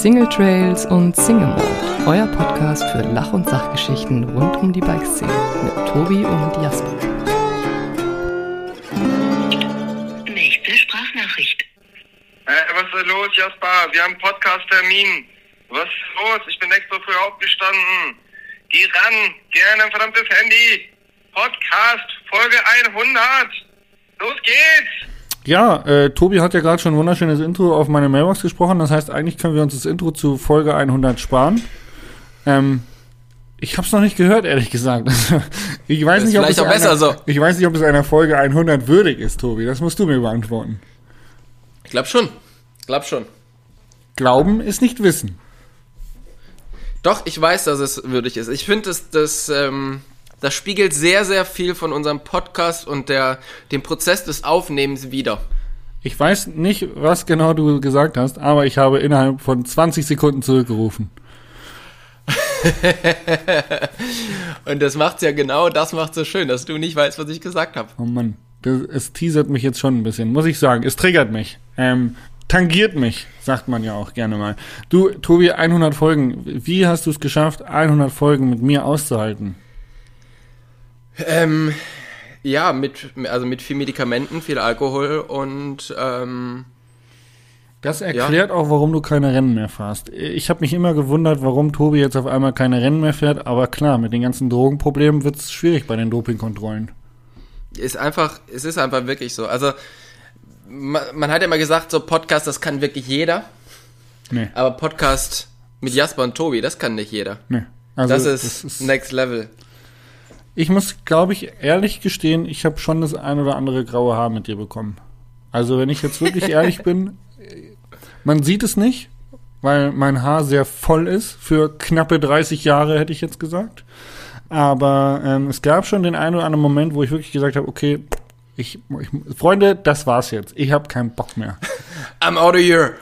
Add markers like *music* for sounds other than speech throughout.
Single Trails und Single Mode, euer Podcast für Lach- und Sachgeschichten rund um die Bikeszene mit Tobi und Jasper. Nächste Sprachnachricht. Hey, was ist los, Jasper? Wir haben Podcast-Termin. Was ist los? Ich bin extra früh aufgestanden. Geh ran, geh an dein verdammtes Handy. Podcast, Folge 100. Los geht's! Ja, äh, Tobi hat ja gerade schon ein wunderschönes Intro auf meine Mailbox gesprochen. Das heißt, eigentlich können wir uns das Intro zu Folge 100 sparen. Ähm, ich habe es noch nicht gehört, ehrlich gesagt. *laughs* ich weiß nicht, ob es vielleicht auch besser einer, so. Ich weiß nicht, ob es einer Folge 100 würdig ist, Tobi. Das musst du mir beantworten. Ich glaub schon. Ich glaub schon. Glauben ist nicht Wissen. Doch, ich weiß, dass es würdig ist. Ich finde, das, das, ähm, das spiegelt sehr, sehr viel von unserem Podcast und der, dem Prozess des Aufnehmens wider. Ich weiß nicht, was genau du gesagt hast, aber ich habe innerhalb von 20 Sekunden zurückgerufen. *laughs* Und das macht's ja genau, das macht's so schön, dass du nicht weißt, was ich gesagt habe. Oh Mann, das, es teasert mich jetzt schon ein bisschen, muss ich sagen. Es triggert mich. Ähm, tangiert mich, sagt man ja auch gerne mal. Du, Tobi, 100 Folgen. Wie hast du es geschafft, 100 Folgen mit mir auszuhalten? Ähm, ja, mit, also mit viel Medikamenten, viel Alkohol und ähm, Das erklärt auch, warum du keine Rennen mehr fährst. Ich habe mich immer gewundert, warum Tobi jetzt auf einmal keine Rennen mehr fährt, aber klar, mit den ganzen Drogenproblemen wird es schwierig bei den Dopingkontrollen. ist einfach, es ist einfach wirklich so. Also man, man hat ja immer gesagt, so Podcast, das kann wirklich jeder, Nee, aber Podcast mit Jasper und Tobi, das kann nicht jeder. nee. Also, das, ist next level. Ich muss, glaube ich, ehrlich gestehen, ich habe schon das ein oder andere graue Haar mit dir bekommen. Also, wenn ich jetzt wirklich *laughs* ehrlich bin, man sieht es nicht, weil mein Haar sehr voll ist. Für knappe 30 Jahre hätte ich jetzt gesagt. Aber ähm, es gab schon den einen oder anderen Moment, wo ich wirklich gesagt habe, okay, ich, ich Freunde, das war's jetzt. Ich habe keinen Bock mehr. I'm out of here.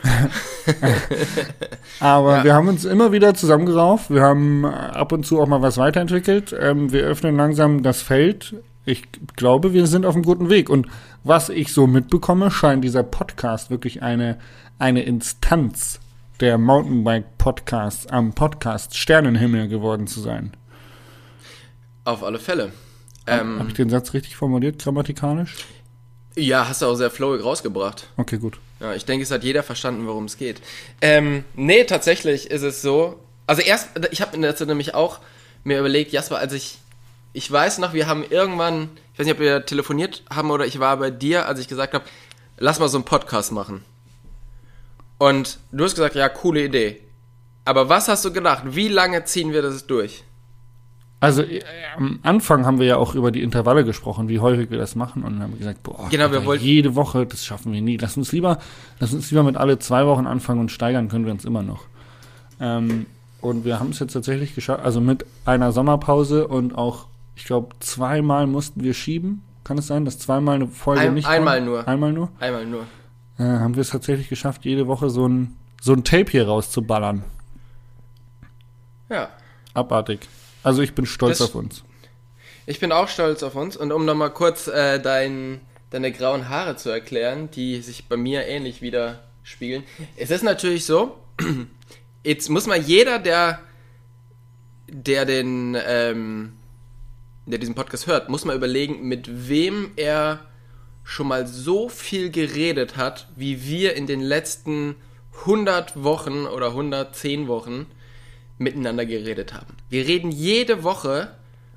*laughs* Aber Ja. wir haben uns immer wieder zusammengerauft. Wir haben äh, ab und zu auch mal was weiterentwickelt. Ähm, wir öffnen langsam das Feld. Ich glaube, wir sind auf einem guten Weg. Und was ich so mitbekomme, scheint dieser Podcast wirklich eine, eine Instanz der Mountainbike-Podcasts am Podcast Sternenhimmel geworden zu sein. Auf alle Fälle. Habe Ähm, ich den Satz richtig formuliert, grammatikalisch? Ja, hast du auch sehr flowig rausgebracht. Okay, gut. Ja, ich denke, es hat jeder verstanden, worum es geht. Ähm, nee, tatsächlich ist es so. Also erst, ich habe dazu nämlich auch mir überlegt, Jasper, als ich, ich weiß noch, wir haben irgendwann, ich weiß nicht, ob wir telefoniert haben oder ich war bei dir, als ich gesagt habe, lass mal so einen Podcast machen. Und du hast gesagt, ja, coole Idee. Aber was hast du gedacht? Wie lange ziehen wir das durch? Also äh, am Anfang haben wir ja auch über die Intervalle gesprochen, wie häufig wir das machen und dann haben wir gesagt, boah, Genau, wir wollten- jede Woche, das schaffen wir nie. Lass uns lieber, lass uns lieber mit alle zwei Wochen anfangen und steigern können wir uns immer noch. Ähm, und wir haben es jetzt tatsächlich geschafft, also mit einer Sommerpause und auch, ich glaube, zweimal mussten wir schieben. Kann es sein, dass zweimal eine Folge Ein- nicht einmal kam? nur. Einmal nur. Einmal nur. Äh, haben wir es tatsächlich geschafft, jede Woche so ein so ein Tape hier rauszuballern. Ja. Abartig. Also ich bin stolz Das- auf uns. Ich bin auch stolz auf uns und um nochmal kurz äh, dein, deine grauen Haare zu erklären, die sich bei mir ähnlich widerspiegeln. Es ist natürlich so, *clears throat* jetzt muss mal jeder, der, der den, ähm, der diesen Podcast hört, muss mal überlegen, mit wem er schon mal so viel geredet hat, wie wir in den letzten 100 Wochen oder 110 Wochen miteinander geredet haben. Wir reden jede Woche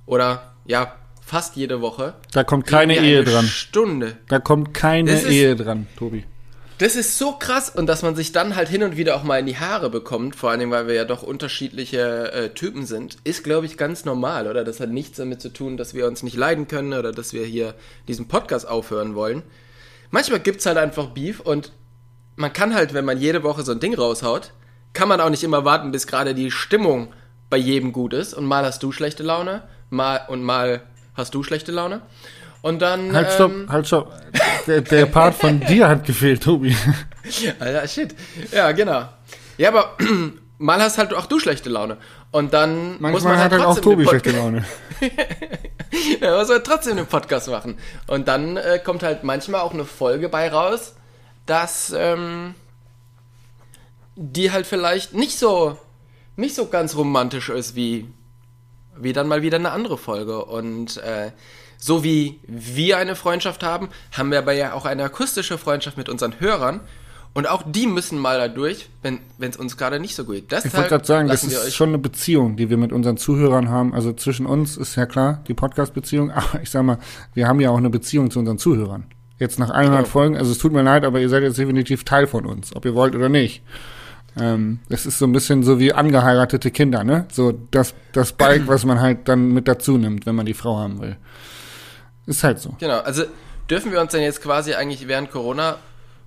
oder ja, fast jede Woche. Da kommt keine Ehe eine dran. Stunde. Da kommt keine ist- Ehe dran, Tobi. Das ist so krass und dass man sich dann halt hin und wieder auch mal in die Haare bekommt, vor allen Dingen, weil wir ja doch unterschiedliche äh, Typen sind, ist, glaube ich, ganz normal, oder? Das hat nichts damit zu tun, dass wir uns nicht leiden können oder dass wir hier diesen Podcast aufhören wollen. Manchmal gibt's halt einfach Beef und man kann halt, wenn man jede Woche so ein Ding raushaut, kann man auch nicht immer warten, bis gerade die Stimmung bei jedem gut ist und mal hast du schlechte Laune, mal und mal hast du schlechte Laune. Und dann. Halt, stopp, ähm, halt, stopp. Der, der Part von *laughs* dir hat gefehlt, Tobi. Alter, shit. Ja, genau. Ja, aber *clears throat* mal hast halt auch du schlechte Laune. Und dann muss Manchmal man halt hat halt auch Tobi schlechte Laune. *laughs* Ja, muss man trotzdem einen Podcast machen. Und dann äh, kommt halt manchmal auch eine Folge bei raus, dass, ähm, die halt vielleicht nicht so, nicht so ganz romantisch ist wie, wie dann mal wieder eine andere Folge. Und äh, so wie wir eine Freundschaft haben, haben wir aber ja auch eine akustische Freundschaft mit unseren Hörern. Und auch die müssen mal da durch, wenn es uns gerade nicht so gut geht. Ich wollte gerade sagen, das ist schon eine Beziehung, die wir mit unseren Zuhörern haben. Also zwischen uns ist ja klar die Podcast-Beziehung, *laughs* aber ich sag mal, wir haben ja auch eine Beziehung zu unseren Zuhörern. Jetzt nach 100 Genau. Folgen, also es tut mir leid, aber ihr seid jetzt definitiv Teil von uns, ob ihr wollt oder nicht. Ähm, das ist so ein bisschen so wie angeheiratete Kinder, ne? So das, das Bike, was man halt dann mit dazu nimmt, wenn man die Frau haben will. Ist halt so. Genau, also dürfen wir uns denn jetzt quasi eigentlich während Corona,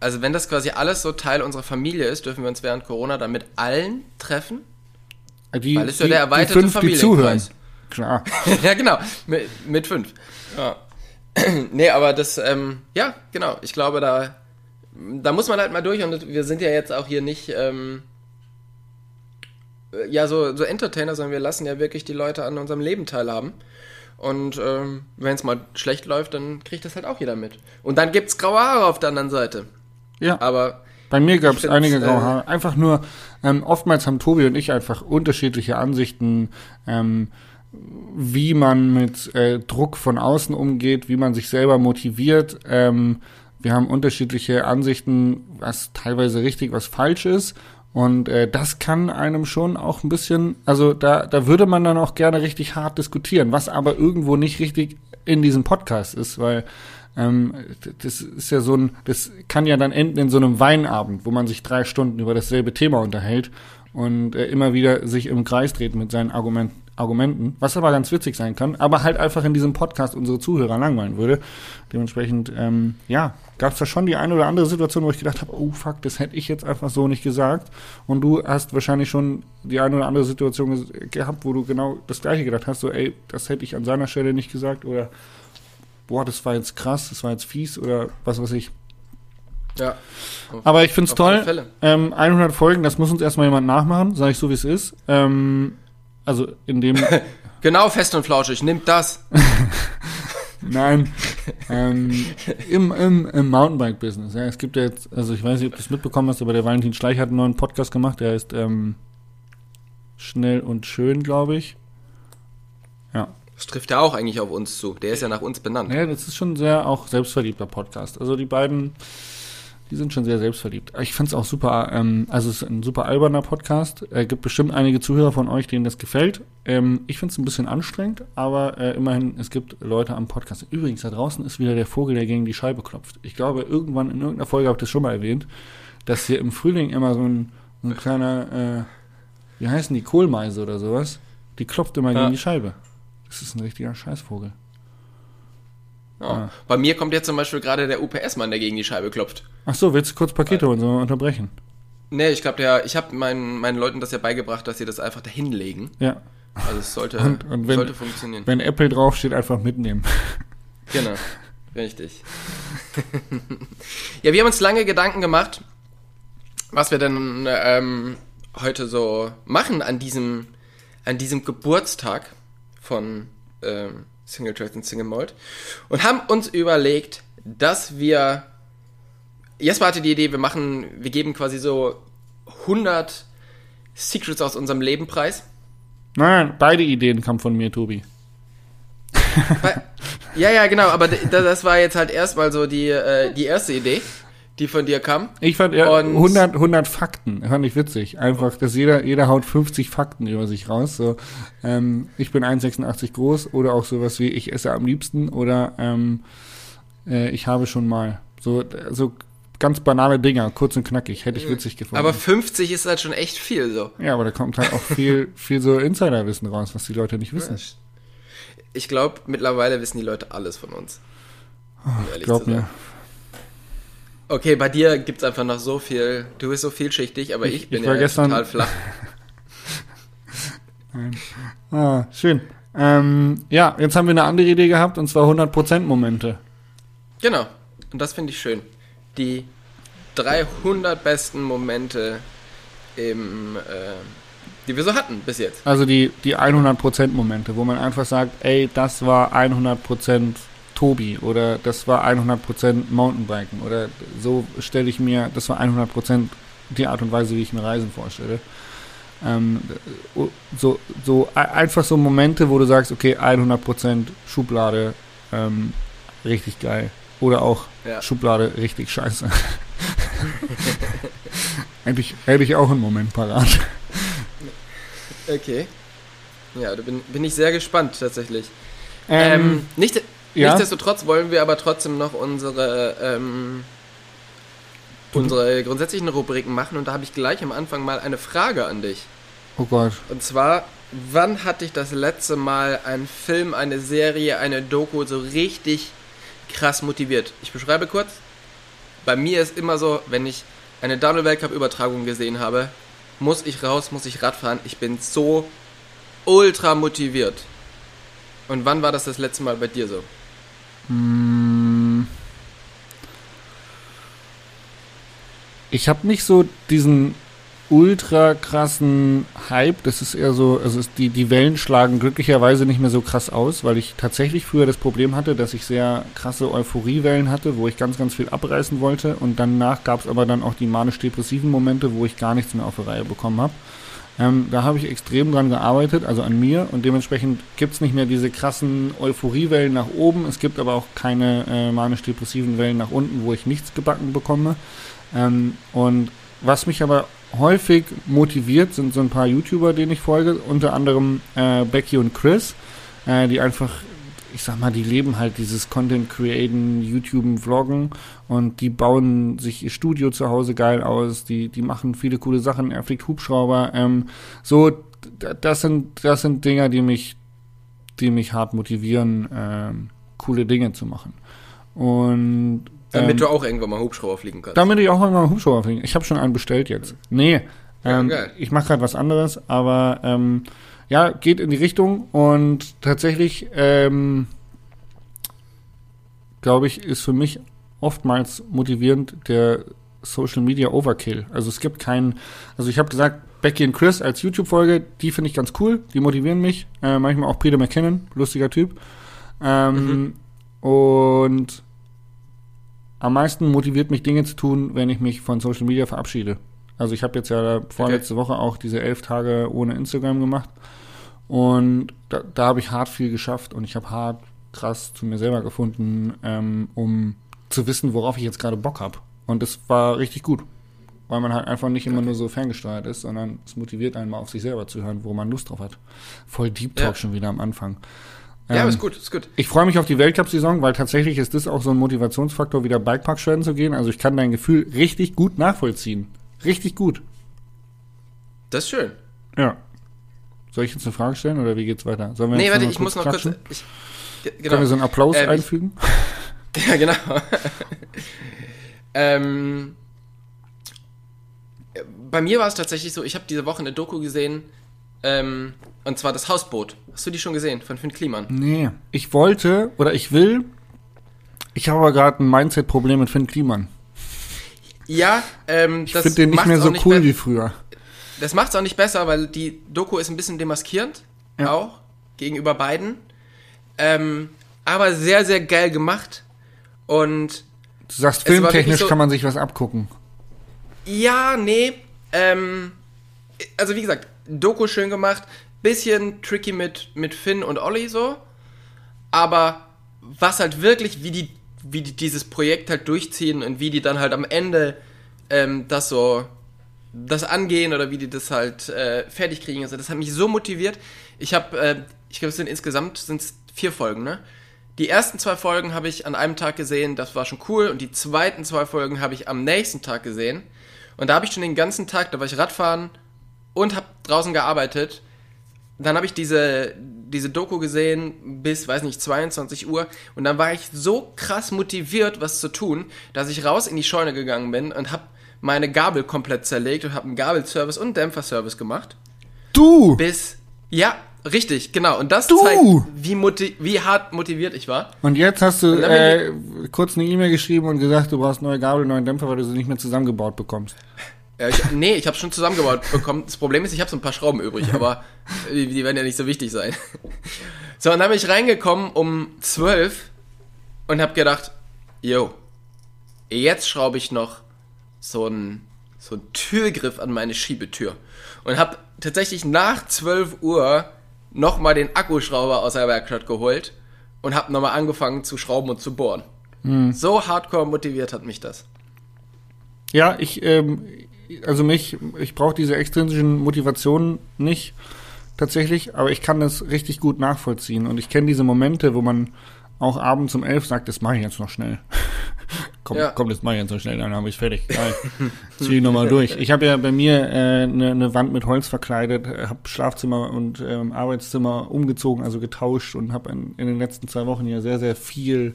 also wenn das quasi alles so Teil unserer Familie ist, dürfen wir uns während Corona dann mit allen treffen? Die, Weil es ja der erweiterte fünf, die zuhören. Familienkreis. Klar. *laughs* ja, genau, mit, mit fünf. Ja. *clears throat* nee, aber das, ähm, ja, genau, ich glaube, da, da muss man halt mal durch und wir sind ja jetzt auch hier nicht, ähm, ja, so, so Entertainer, sondern wir lassen ja wirklich die Leute an unserem Leben teilhaben. Und ähm, wenn es mal schlecht läuft, dann kriegt das halt auch jeder mit. Und dann gibt's graue Haare auf der anderen Seite. Ja. Aber Bei mir gab es einige graue äh, Haare. Einfach nur, ähm, oftmals haben Tobi und ich einfach unterschiedliche Ansichten, ähm, wie man mit äh, Druck von außen umgeht, wie man sich selber motiviert. Ähm, wir haben unterschiedliche Ansichten, was teilweise richtig, was falsch ist. Und äh, das kann einem schon auch ein bisschen, also da, da würde man dann auch gerne richtig hart diskutieren, was aber irgendwo nicht richtig in diesem Podcast ist, weil ähm, das ist ja so ein, das kann ja dann enden in so einem Weinabend, wo man sich drei Stunden über dasselbe Thema unterhält und äh, immer wieder sich im Kreis dreht mit seinen Argument, Argumenten, was aber ganz witzig sein kann, aber halt einfach in diesem Podcast unsere Zuhörer langweilen würde. Dementsprechend, ähm, ja, gab es da schon die eine oder andere Situation, wo ich gedacht habe, oh fuck, das hätte ich jetzt einfach so nicht gesagt. Und du hast wahrscheinlich schon die eine oder andere Situation gehabt, wo du genau das gleiche gedacht hast, so ey, das hätte ich an seiner Stelle nicht gesagt oder boah, das war jetzt krass, das war jetzt fies oder was weiß ich. ja. Aber ich Auf alle toll. Ähm, 100 Folgen, das muss uns erstmal jemand nachmachen, sage ich so, wie es ist. Ähm, also in dem, *laughs* Genau, fest und flauschig, nimmt das. *laughs* nein, ähm, im, im, im Mountainbike-Business. Ja, es gibt ja jetzt, also ich weiß nicht, ob du es mitbekommen hast, aber der Valentin Schleich hat einen neuen Podcast gemacht, der heißt ähm, Schnell und Schön, glaube ich. Ja. Das trifft ja auch eigentlich auf uns zu. Der ist ja nach uns benannt. Ja, das ist schon sehr auch selbstverliebter Podcast. Also die beiden, die sind schon sehr selbstverliebt. Ich find's auch super, ähm, also es ist ein super alberner Podcast. Er gibt bestimmt einige Zuhörer von euch, denen das gefällt. Ähm, ich find's ein bisschen anstrengend, aber äh, immerhin, es gibt Leute am Podcast. Übrigens, da draußen ist wieder der Vogel, der gegen die Scheibe klopft. Ich glaube, irgendwann in irgendeiner Folge habe ich das schon mal erwähnt, dass hier im Frühling immer so ein, so ein kleiner, äh, wie heißen die, Kohlmeise oder sowas, die klopft immer Ja. gegen die Scheibe. Das ist ein richtiger Scheißvogel. Ja. Bei mir kommt jetzt zum Beispiel gerade der UPS-Mann, der gegen die Scheibe klopft. Ach so, willst du kurz Pakete holen, sollen wir unterbrechen? Nee, ich glaube, der, ich habe meinen, meinen Leuten das ja beigebracht, dass sie das einfach dahin legen. Ja. Also es sollte, Und- und wenn- sollte funktionieren. Wenn Apple draufsteht, einfach mitnehmen. *laughs* Genau, richtig. ja, wir haben uns lange Gedanken gemacht, was wir denn ähm, heute so machen an diesem, an diesem Geburtstag von ähm, Single Track und Single Mold und haben uns überlegt, dass wir Jesper hatte die Idee, wir machen, wir geben quasi so 100 Secrets aus unserem Leben preis. Nein, beide Ideen kamen von mir, Tobi. Ja, ja, genau, aber das war jetzt halt erstmal so die, äh, die erste Idee, die von dir kam. Ich fand ja, Und- 100, 100 Fakten, fand ich witzig. Einfach, dass jeder, jeder haut 50 Fakten über sich raus. So, ähm, ich bin 1,86 groß oder auch sowas wie ich esse am liebsten oder ähm, äh, ich habe schon mal. So, so ganz banale Dinger, kurz und knackig, hätte ich witzig gefunden. Aber 50 ist halt schon echt viel so. ja, aber da kommt halt auch viel, *laughs* viel so Insiderwissen raus, was die Leute nicht wissen. Ich glaube, mittlerweile wissen die Leute alles von uns. Um ehrlich Glaub mir. Okay, bei dir gibt's einfach noch so viel. Du bist so vielschichtig, aber ich, Ich- bin ich war ja gestern- total flach. *laughs* Ah, schön. Ähm, ja, jetzt haben wir eine andere Idee gehabt und zwar 100% Momente. Genau. Und das finde ich schön. Die 300 besten Momente im, äh, die wir so hatten bis jetzt. Also die, die 100% Momente, wo man einfach sagt, ey, das war 100% Tobi oder das war 100% Mountainbiken oder so stelle ich mir, das war 100% die Art und Weise, wie ich mir Reisen vorstelle. Ähm, so, so einfach so Momente, wo du sagst, okay, 100% Schublade, ähm, richtig geil. Oder auch Ja. Schublade, richtig scheiße. *laughs* hätte, ich, hätte ich auch einen Moment parat. Okay. Ja, da bin, bin ich sehr gespannt tatsächlich. Ähm, Ähm, nicht, ja. Nichtsdestotrotz wollen wir aber trotzdem noch unsere, ähm, unsere grundsätzlichen Rubriken machen und da habe ich gleich am Anfang mal eine Frage an dich. oh Gott. Und zwar, wann hat dich das letzte Mal ein Film, eine Serie, eine Doku so richtig krass motiviert? Ich beschreibe kurz. Bei mir ist immer so, wenn ich eine Downhill-Weltcup-Übertragung gesehen habe, muss ich raus, muss ich Radfahren. Ich bin so ultra motiviert. Und wann war das das letzte Mal bei dir so? Mm. Ich habe nicht so diesen ultra krassen Hype. Das ist eher so, also die, die Wellen schlagen glücklicherweise nicht mehr so krass aus, weil ich tatsächlich früher das Problem hatte, dass ich sehr krasse Euphoriewellen hatte, wo ich ganz, ganz viel abreißen wollte. Und danach gab es aber dann auch die manisch-depressiven Momente, wo ich gar nichts mehr auf die Reihe bekommen habe. Ähm, da habe ich extrem dran gearbeitet, also an mir. Und dementsprechend gibt es nicht mehr diese krassen Euphoriewellen nach oben. Es gibt aber auch keine äh, manisch-depressiven Wellen nach unten, wo ich nichts gebacken bekomme. Ähm, und was mich aber häufig motiviert, sind so ein paar YouTuber, denen ich folge, unter anderem äh, Becky und Chris, äh, die einfach, ich sag mal, die leben halt dieses Content createn, YouTuben, Vloggen und die bauen sich ihr Studio zu Hause geil aus, die, die machen viele coole Sachen, er fliegt Hubschrauber, ähm, so, das sind, das sind Dinger, die mich, die mich hart motivieren, ähm, coole Dinge zu machen. Und Damit ähm, du auch irgendwann mal Hubschrauber fliegen kannst. damit ich auch mal einen Hubschrauber fliegen. Ich habe schon einen bestellt jetzt. Nee, Ja, ähm, geil. ich mache gerade was anderes, aber ähm, ja, geht in die Richtung und tatsächlich, ähm, glaube ich, ist für mich oftmals motivierend der Social Media Overkill. Also es gibt keinen, also ich habe gesagt, Becky und Chris als YouTube-Folge, die finde ich ganz cool, die motivieren mich. Äh, manchmal auch Peter McKinnon, lustiger Typ. Ähm, Und am meisten motiviert mich Dinge zu tun, wenn ich mich von Social Media verabschiede. Also ich habe jetzt ja vorletzte Woche auch diese elf Tage ohne Instagram gemacht und da, da habe ich hart viel geschafft und ich habe hart krass zu mir selber gefunden, ähm, um zu wissen, worauf ich jetzt gerade Bock habe. Und das war richtig gut, weil man halt einfach nicht immer nur so ferngesteuert ist, sondern es motiviert einen mal auf sich selber zu hören, wo man Lust drauf hat. Voll Deep Talk Ja. schon wieder am Anfang. ja, Ähm, ist gut, ist gut. ich freue mich auf die Weltcup-Saison, weil tatsächlich ist das auch so ein Motivationsfaktor, wieder Bikepark-Schwellen zu gehen. Also ich kann dein Gefühl richtig gut nachvollziehen. Richtig gut. Das ist schön. Ja. Soll ich jetzt eine Frage stellen oder wie geht's weiter? Sollen wir Nee, warte, ich muss noch kurz. Ich, ge- Können genau. wir so einen Applaus Ähm, ich- einfügen? *laughs* Ja, genau. ähm, bei mir war es tatsächlich so, ich habe diese Woche eine Doku gesehen, ähm, und zwar das Hausboot. Hast du die schon gesehen von Finn Kliman? Nee. Ich wollte oder ich will. Ich habe aber gerade ein Mindset-Problem mit Finn Kliman. Ja, ähm, Ich das finde den nicht mehr so nicht cool wie früher. Das macht es auch nicht besser, weil die Doku ist ein bisschen demaskierend, Ja. auch gegenüber beiden. Ähm, aber sehr, sehr geil gemacht. Und Du sagst, filmtechnisch so- kann man sich was abgucken. Ja, nee. Ähm, also wie gesagt, Doku schön gemacht. Bisschen tricky mit, mit Finn und Olli so. Aber was halt wirklich, wie die, wie die dieses Projekt halt durchziehen und wie die dann halt am Ende ähm, das so das angehen oder wie die das halt äh, fertig kriegen. Also das hat mich so motiviert. Ich habe, äh, ich glaube, es sind insgesamt sind's vier Folgen, ne? Die ersten zwei Folgen habe ich an einem Tag gesehen, das war schon cool. Und die zweiten zwei Folgen habe ich am nächsten Tag gesehen. Und da habe ich schon den ganzen Tag, da war ich Radfahren und habe draußen gearbeitet. Dann habe ich diese, diese Doku gesehen bis, weiß nicht, 22 Uhr. Und dann war ich so krass motiviert, was zu tun, dass ich raus in die Scheune gegangen bin und habe meine Gabel komplett zerlegt und habe einen Gabelservice und einen Dämpferservice gemacht. Du! Bis, ja, richtig, genau. Und das Du! zeigt, wie, wie hart motiviert ich war. Und jetzt hast du äh, kurz eine E-Mail geschrieben und gesagt, du brauchst neue Gabel, neuen Dämpfer, weil du sie nicht mehr zusammengebaut bekommst. Ja, ich, nee, ich habe schon zusammengebaut bekommen. Das Problem ist, ich habe so ein paar Schrauben übrig, aber die, die werden ja nicht so wichtig sein. So, und dann bin ich reingekommen um 12 und habe gedacht, yo, jetzt schraube ich noch so ein so einen Türgriff an meine Schiebetür und habe tatsächlich nach 12 Uhr nochmal den Akkuschrauber aus der Werkstatt geholt und habe nochmal angefangen zu schrauben und zu bohren. So hardcore motiviert hat mich das. Ja, ich, ähm, also mich, ich brauche diese extrinsischen Motivationen nicht tatsächlich, aber ich kann das richtig gut nachvollziehen und ich kenne diese Momente, wo man auch abends um elf sagt, das mache ich jetzt noch schnell. *laughs* komm, Ja. komm, das mache ich jetzt noch schnell, dann habe ich fertig. Geil. Zieh ich nochmal durch. Ich habe ja bei mir eine äh, ne- ne Wand mit Holz verkleidet, habe Schlafzimmer und ähm, Arbeitszimmer umgezogen, also getauscht und habe in, in den letzten zwei Wochen ja sehr, sehr viel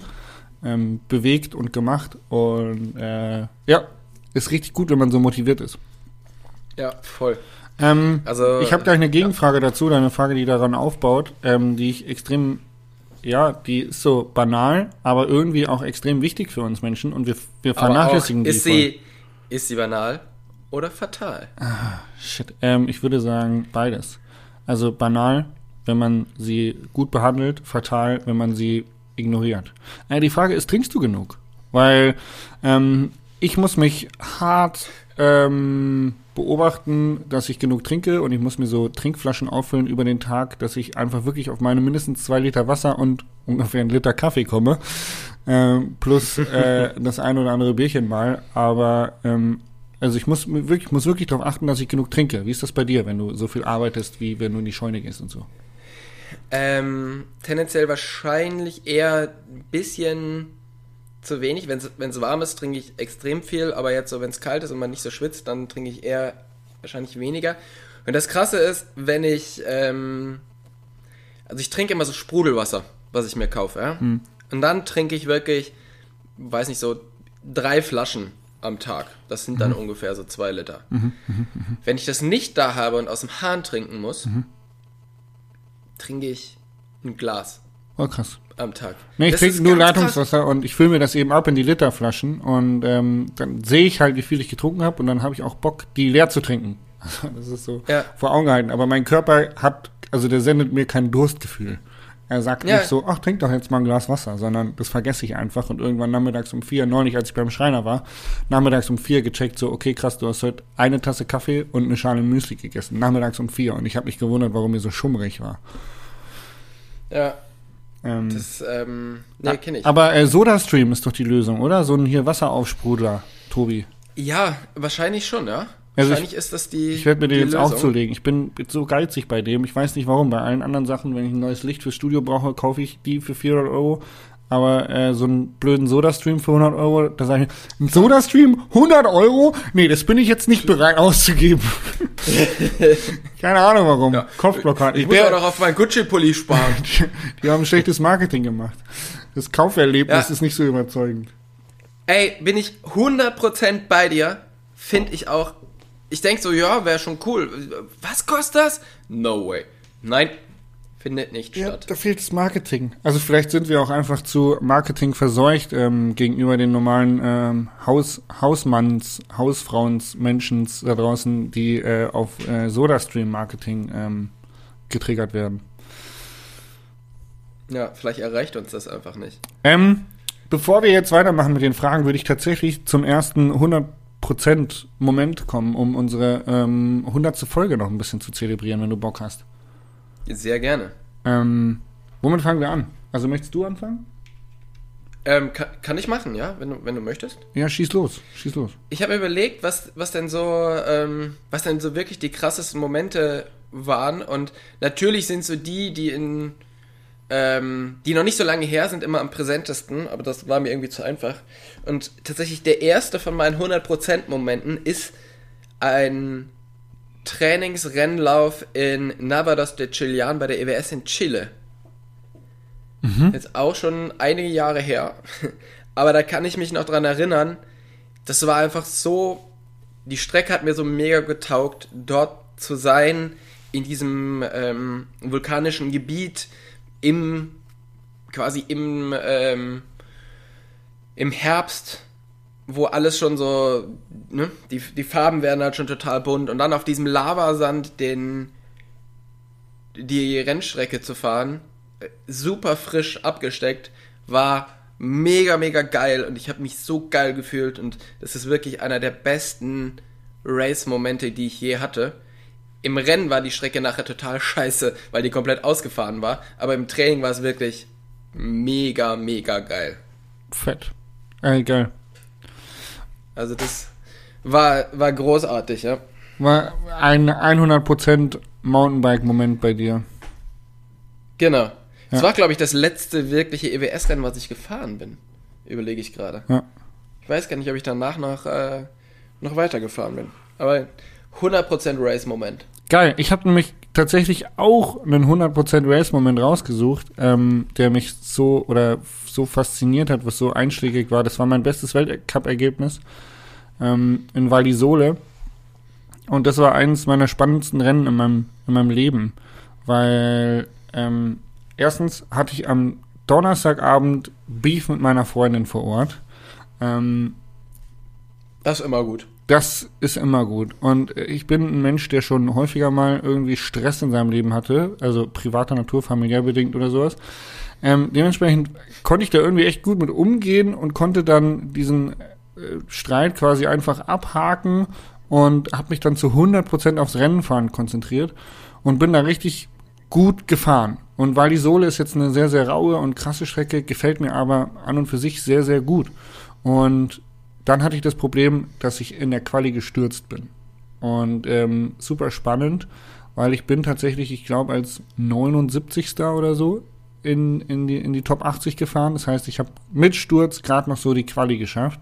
ähm, bewegt und gemacht und äh, ja, ist richtig gut, wenn man so motiviert ist. Ja, voll. Ähm, Also, ich habe gleich eine Gegenfrage dazu, eine Frage, die daran aufbaut, ähm, die ich extrem, ja, die ist so banal, aber irgendwie auch extrem wichtig für uns Menschen und wir, wir Aber vernachlässigen auch, die. ist voll. sie, ist sie banal oder fatal? Shit. Ähm, ich würde sagen beides. Also banal, wenn man sie gut behandelt, fatal, wenn man sie ignoriert. Äh, die Frage ist, trinkst du genug? Weil ähm, ich muss mich hart ähm, beobachten, dass ich genug trinke und ich muss mir so Trinkflaschen auffüllen über den Tag, dass ich einfach wirklich auf meine mindestens zwei Liter Wasser und ungefähr einen Liter Kaffee komme. Ähm, plus *laughs* äh, das ein oder andere Bierchen mal. Aber ähm, also ich muss wirklich, muss wirklich darauf achten, dass ich genug trinke. Wie ist das bei dir, wenn du so viel arbeitest, wie wenn du in die Scheune gehst und so? Ähm, tendenziell wahrscheinlich eher ein bisschen zu wenig. Wenn es warm ist, trinke ich extrem viel, aber jetzt so, wenn es kalt ist und man nicht so schwitzt, dann trinke ich eher wahrscheinlich weniger. Und das Krasse ist, wenn ich, ähm, also ich trinke immer so Sprudelwasser, was ich mir kaufe, ja? Und dann trinke ich wirklich, weiß nicht, so drei Flaschen am Tag. Das sind dann ungefähr so zwei Liter. Wenn ich das nicht da habe und aus dem Hahn trinken muss, trinke ich ein Glas Oh, krass. am Tag. Nee, ich trinke nur ganz krass. Leitungswasser und ich fülle mir das eben ab in die Literflaschen und ähm, dann sehe ich halt, wie viel ich getrunken habe und dann habe ich auch Bock, die leer zu trinken. *laughs* Das ist so Ja. vor Augen gehalten. Aber mein Körper hat, also der sendet mir kein Durstgefühl. Er sagt Ja. nicht so, ach, trink doch jetzt mal ein Glas Wasser, sondern das vergesse ich einfach und irgendwann nachmittags um vier, neulich, als ich beim Schreiner war, nachmittags um vier gecheckt, so, okay, krass, du hast heute eine Tasse Kaffee und eine Schale Müsli gegessen, nachmittags um vier und ich habe mich gewundert, warum mir so schummrig war. Ja, Ähm, das, ähm, nee, kenne ich. Aber äh, SodaStream ist doch die Lösung, oder? So ein hier Wasseraufsprudler, Tobi. ja, wahrscheinlich schon, ja. Also wahrscheinlich ist das die. Ich werde mir den jetzt auch Lösung. zulegen. Ich bin jetzt so geizig bei dem. Ich weiß nicht warum. Bei allen anderen Sachen, wenn ich ein neues Licht fürs Studio brauche, kaufe ich die für 400 Euro. Aber äh, so einen blöden SodaStream für 100 Euro, da sage ich, ein SodaStream 100 Euro? Nee, das bin ich jetzt nicht bereit auszugeben. *laughs* Keine Ahnung warum. Ja. Kopfblockade. Ich Ich auch noch auf meinen Gucci-Pulli sparen. *laughs* die haben schlechtes Marketing gemacht. Das Kauferlebnis Ja. ist nicht so überzeugend. Ey, bin ich 100% bei dir. Finde ich auch. Ich denke so, ja, wäre schon cool. Was kostet das? No way. Nein, findet nicht Ja, statt. da fehlt das Marketing. Also vielleicht sind wir auch einfach zu Marketing verseucht ähm, gegenüber den normalen ähm, Haus, Hausmanns, Hausfrauens, Menschens da draußen, die äh, auf äh, SodaStream-Marketing ähm, getriggert werden. Ja, vielleicht erreicht uns das einfach nicht. Ähm, bevor wir jetzt weitermachen mit den Fragen, würde ich tatsächlich zum ersten 100% Moment kommen, um unsere ähm, 100. Folge noch ein bisschen zu zelebrieren, wenn du Bock hast. Sehr gerne. Ähm, womit fangen wir an? Also möchtest du anfangen? Ähm, kann, kann ich machen, ja, wenn du, wenn du möchtest. Ja, schieß los, schieß los. Ich habe überlegt, was, was denn so, ähm, was denn so wirklich die krassesten Momente waren. Und natürlich sind so die, die in, ähm, die noch nicht so lange her sind, immer am präsentesten, aber das war mir irgendwie zu einfach. Und tatsächlich der erste von meinen 100% Momenten ist ein Trainingsrennlauf in Navados de Chilian bei der EWS in Chile. Jetzt auch schon einige Jahre her. *laughs* Aber da kann ich mich noch dran erinnern, das war einfach so, die Strecke hat mir so mega getaugt, dort zu sein, in diesem ähm, vulkanischen Gebiet, im, quasi im, ähm, im Herbst, wo alles schon so, ne, die, die Farben werden halt schon total bunt und dann auf diesem Lavasand den, die Rennstrecke zu fahren, äh, super frisch abgesteckt, war mega, mega geil und ich habe mich so geil gefühlt und das ist wirklich einer der besten Race-Momente, die ich je hatte. Im Rennen war die Strecke nachher total scheiße, weil die komplett ausgefahren war. Aber im Training war es wirklich mega, mega geil. Fett. Äh, geil. Also das war, war großartig, ja. War ein 100% Mountainbike-Moment bei dir. Genau. Das Ja. war, glaube ich, das letzte wirkliche EWS-Rennen, was ich gefahren bin. Überlege ich gerade. Ja. Ich weiß gar nicht, ob ich danach noch, äh, noch weitergefahren bin. Aber 100% Race-Moment. Geil. Ich habe nämlich tatsächlich auch einen 100% Race-Moment rausgesucht, ähm, der mich so oder so fasziniert hat, was so einschlägig war. Das war mein bestes Weltcup-Ergebnis ähm, in Val di Sole. Und das war eines meiner spannendsten Rennen in meinem, in meinem Leben. Weil ähm, erstens hatte ich am Donnerstagabend Beef mit meiner Freundin vor Ort. Ähm, Das ist immer gut. das ist immer gut. Und ich bin ein Mensch, der schon häufiger mal irgendwie Stress in seinem Leben hatte, also privater Natur, familiär bedingt oder sowas. Ähm, dementsprechend konnte ich da irgendwie echt gut mit umgehen und konnte dann diesen äh, Streit quasi einfach abhaken und habe mich dann zu 100% aufs Rennenfahren konzentriert und bin da richtig gut gefahren. Und weil die Sohle ist jetzt eine sehr, sehr raue und krasse Strecke, gefällt mir aber an und für sich sehr, sehr gut. Und dann hatte ich das Problem, dass ich in der Quali gestürzt bin. Und ähm, super spannend, weil ich bin tatsächlich, ich glaube, als 79. oder so in, in, die, in die Top 80 gefahren. Das heißt, ich habe mit Sturz gerade noch so die Quali geschafft,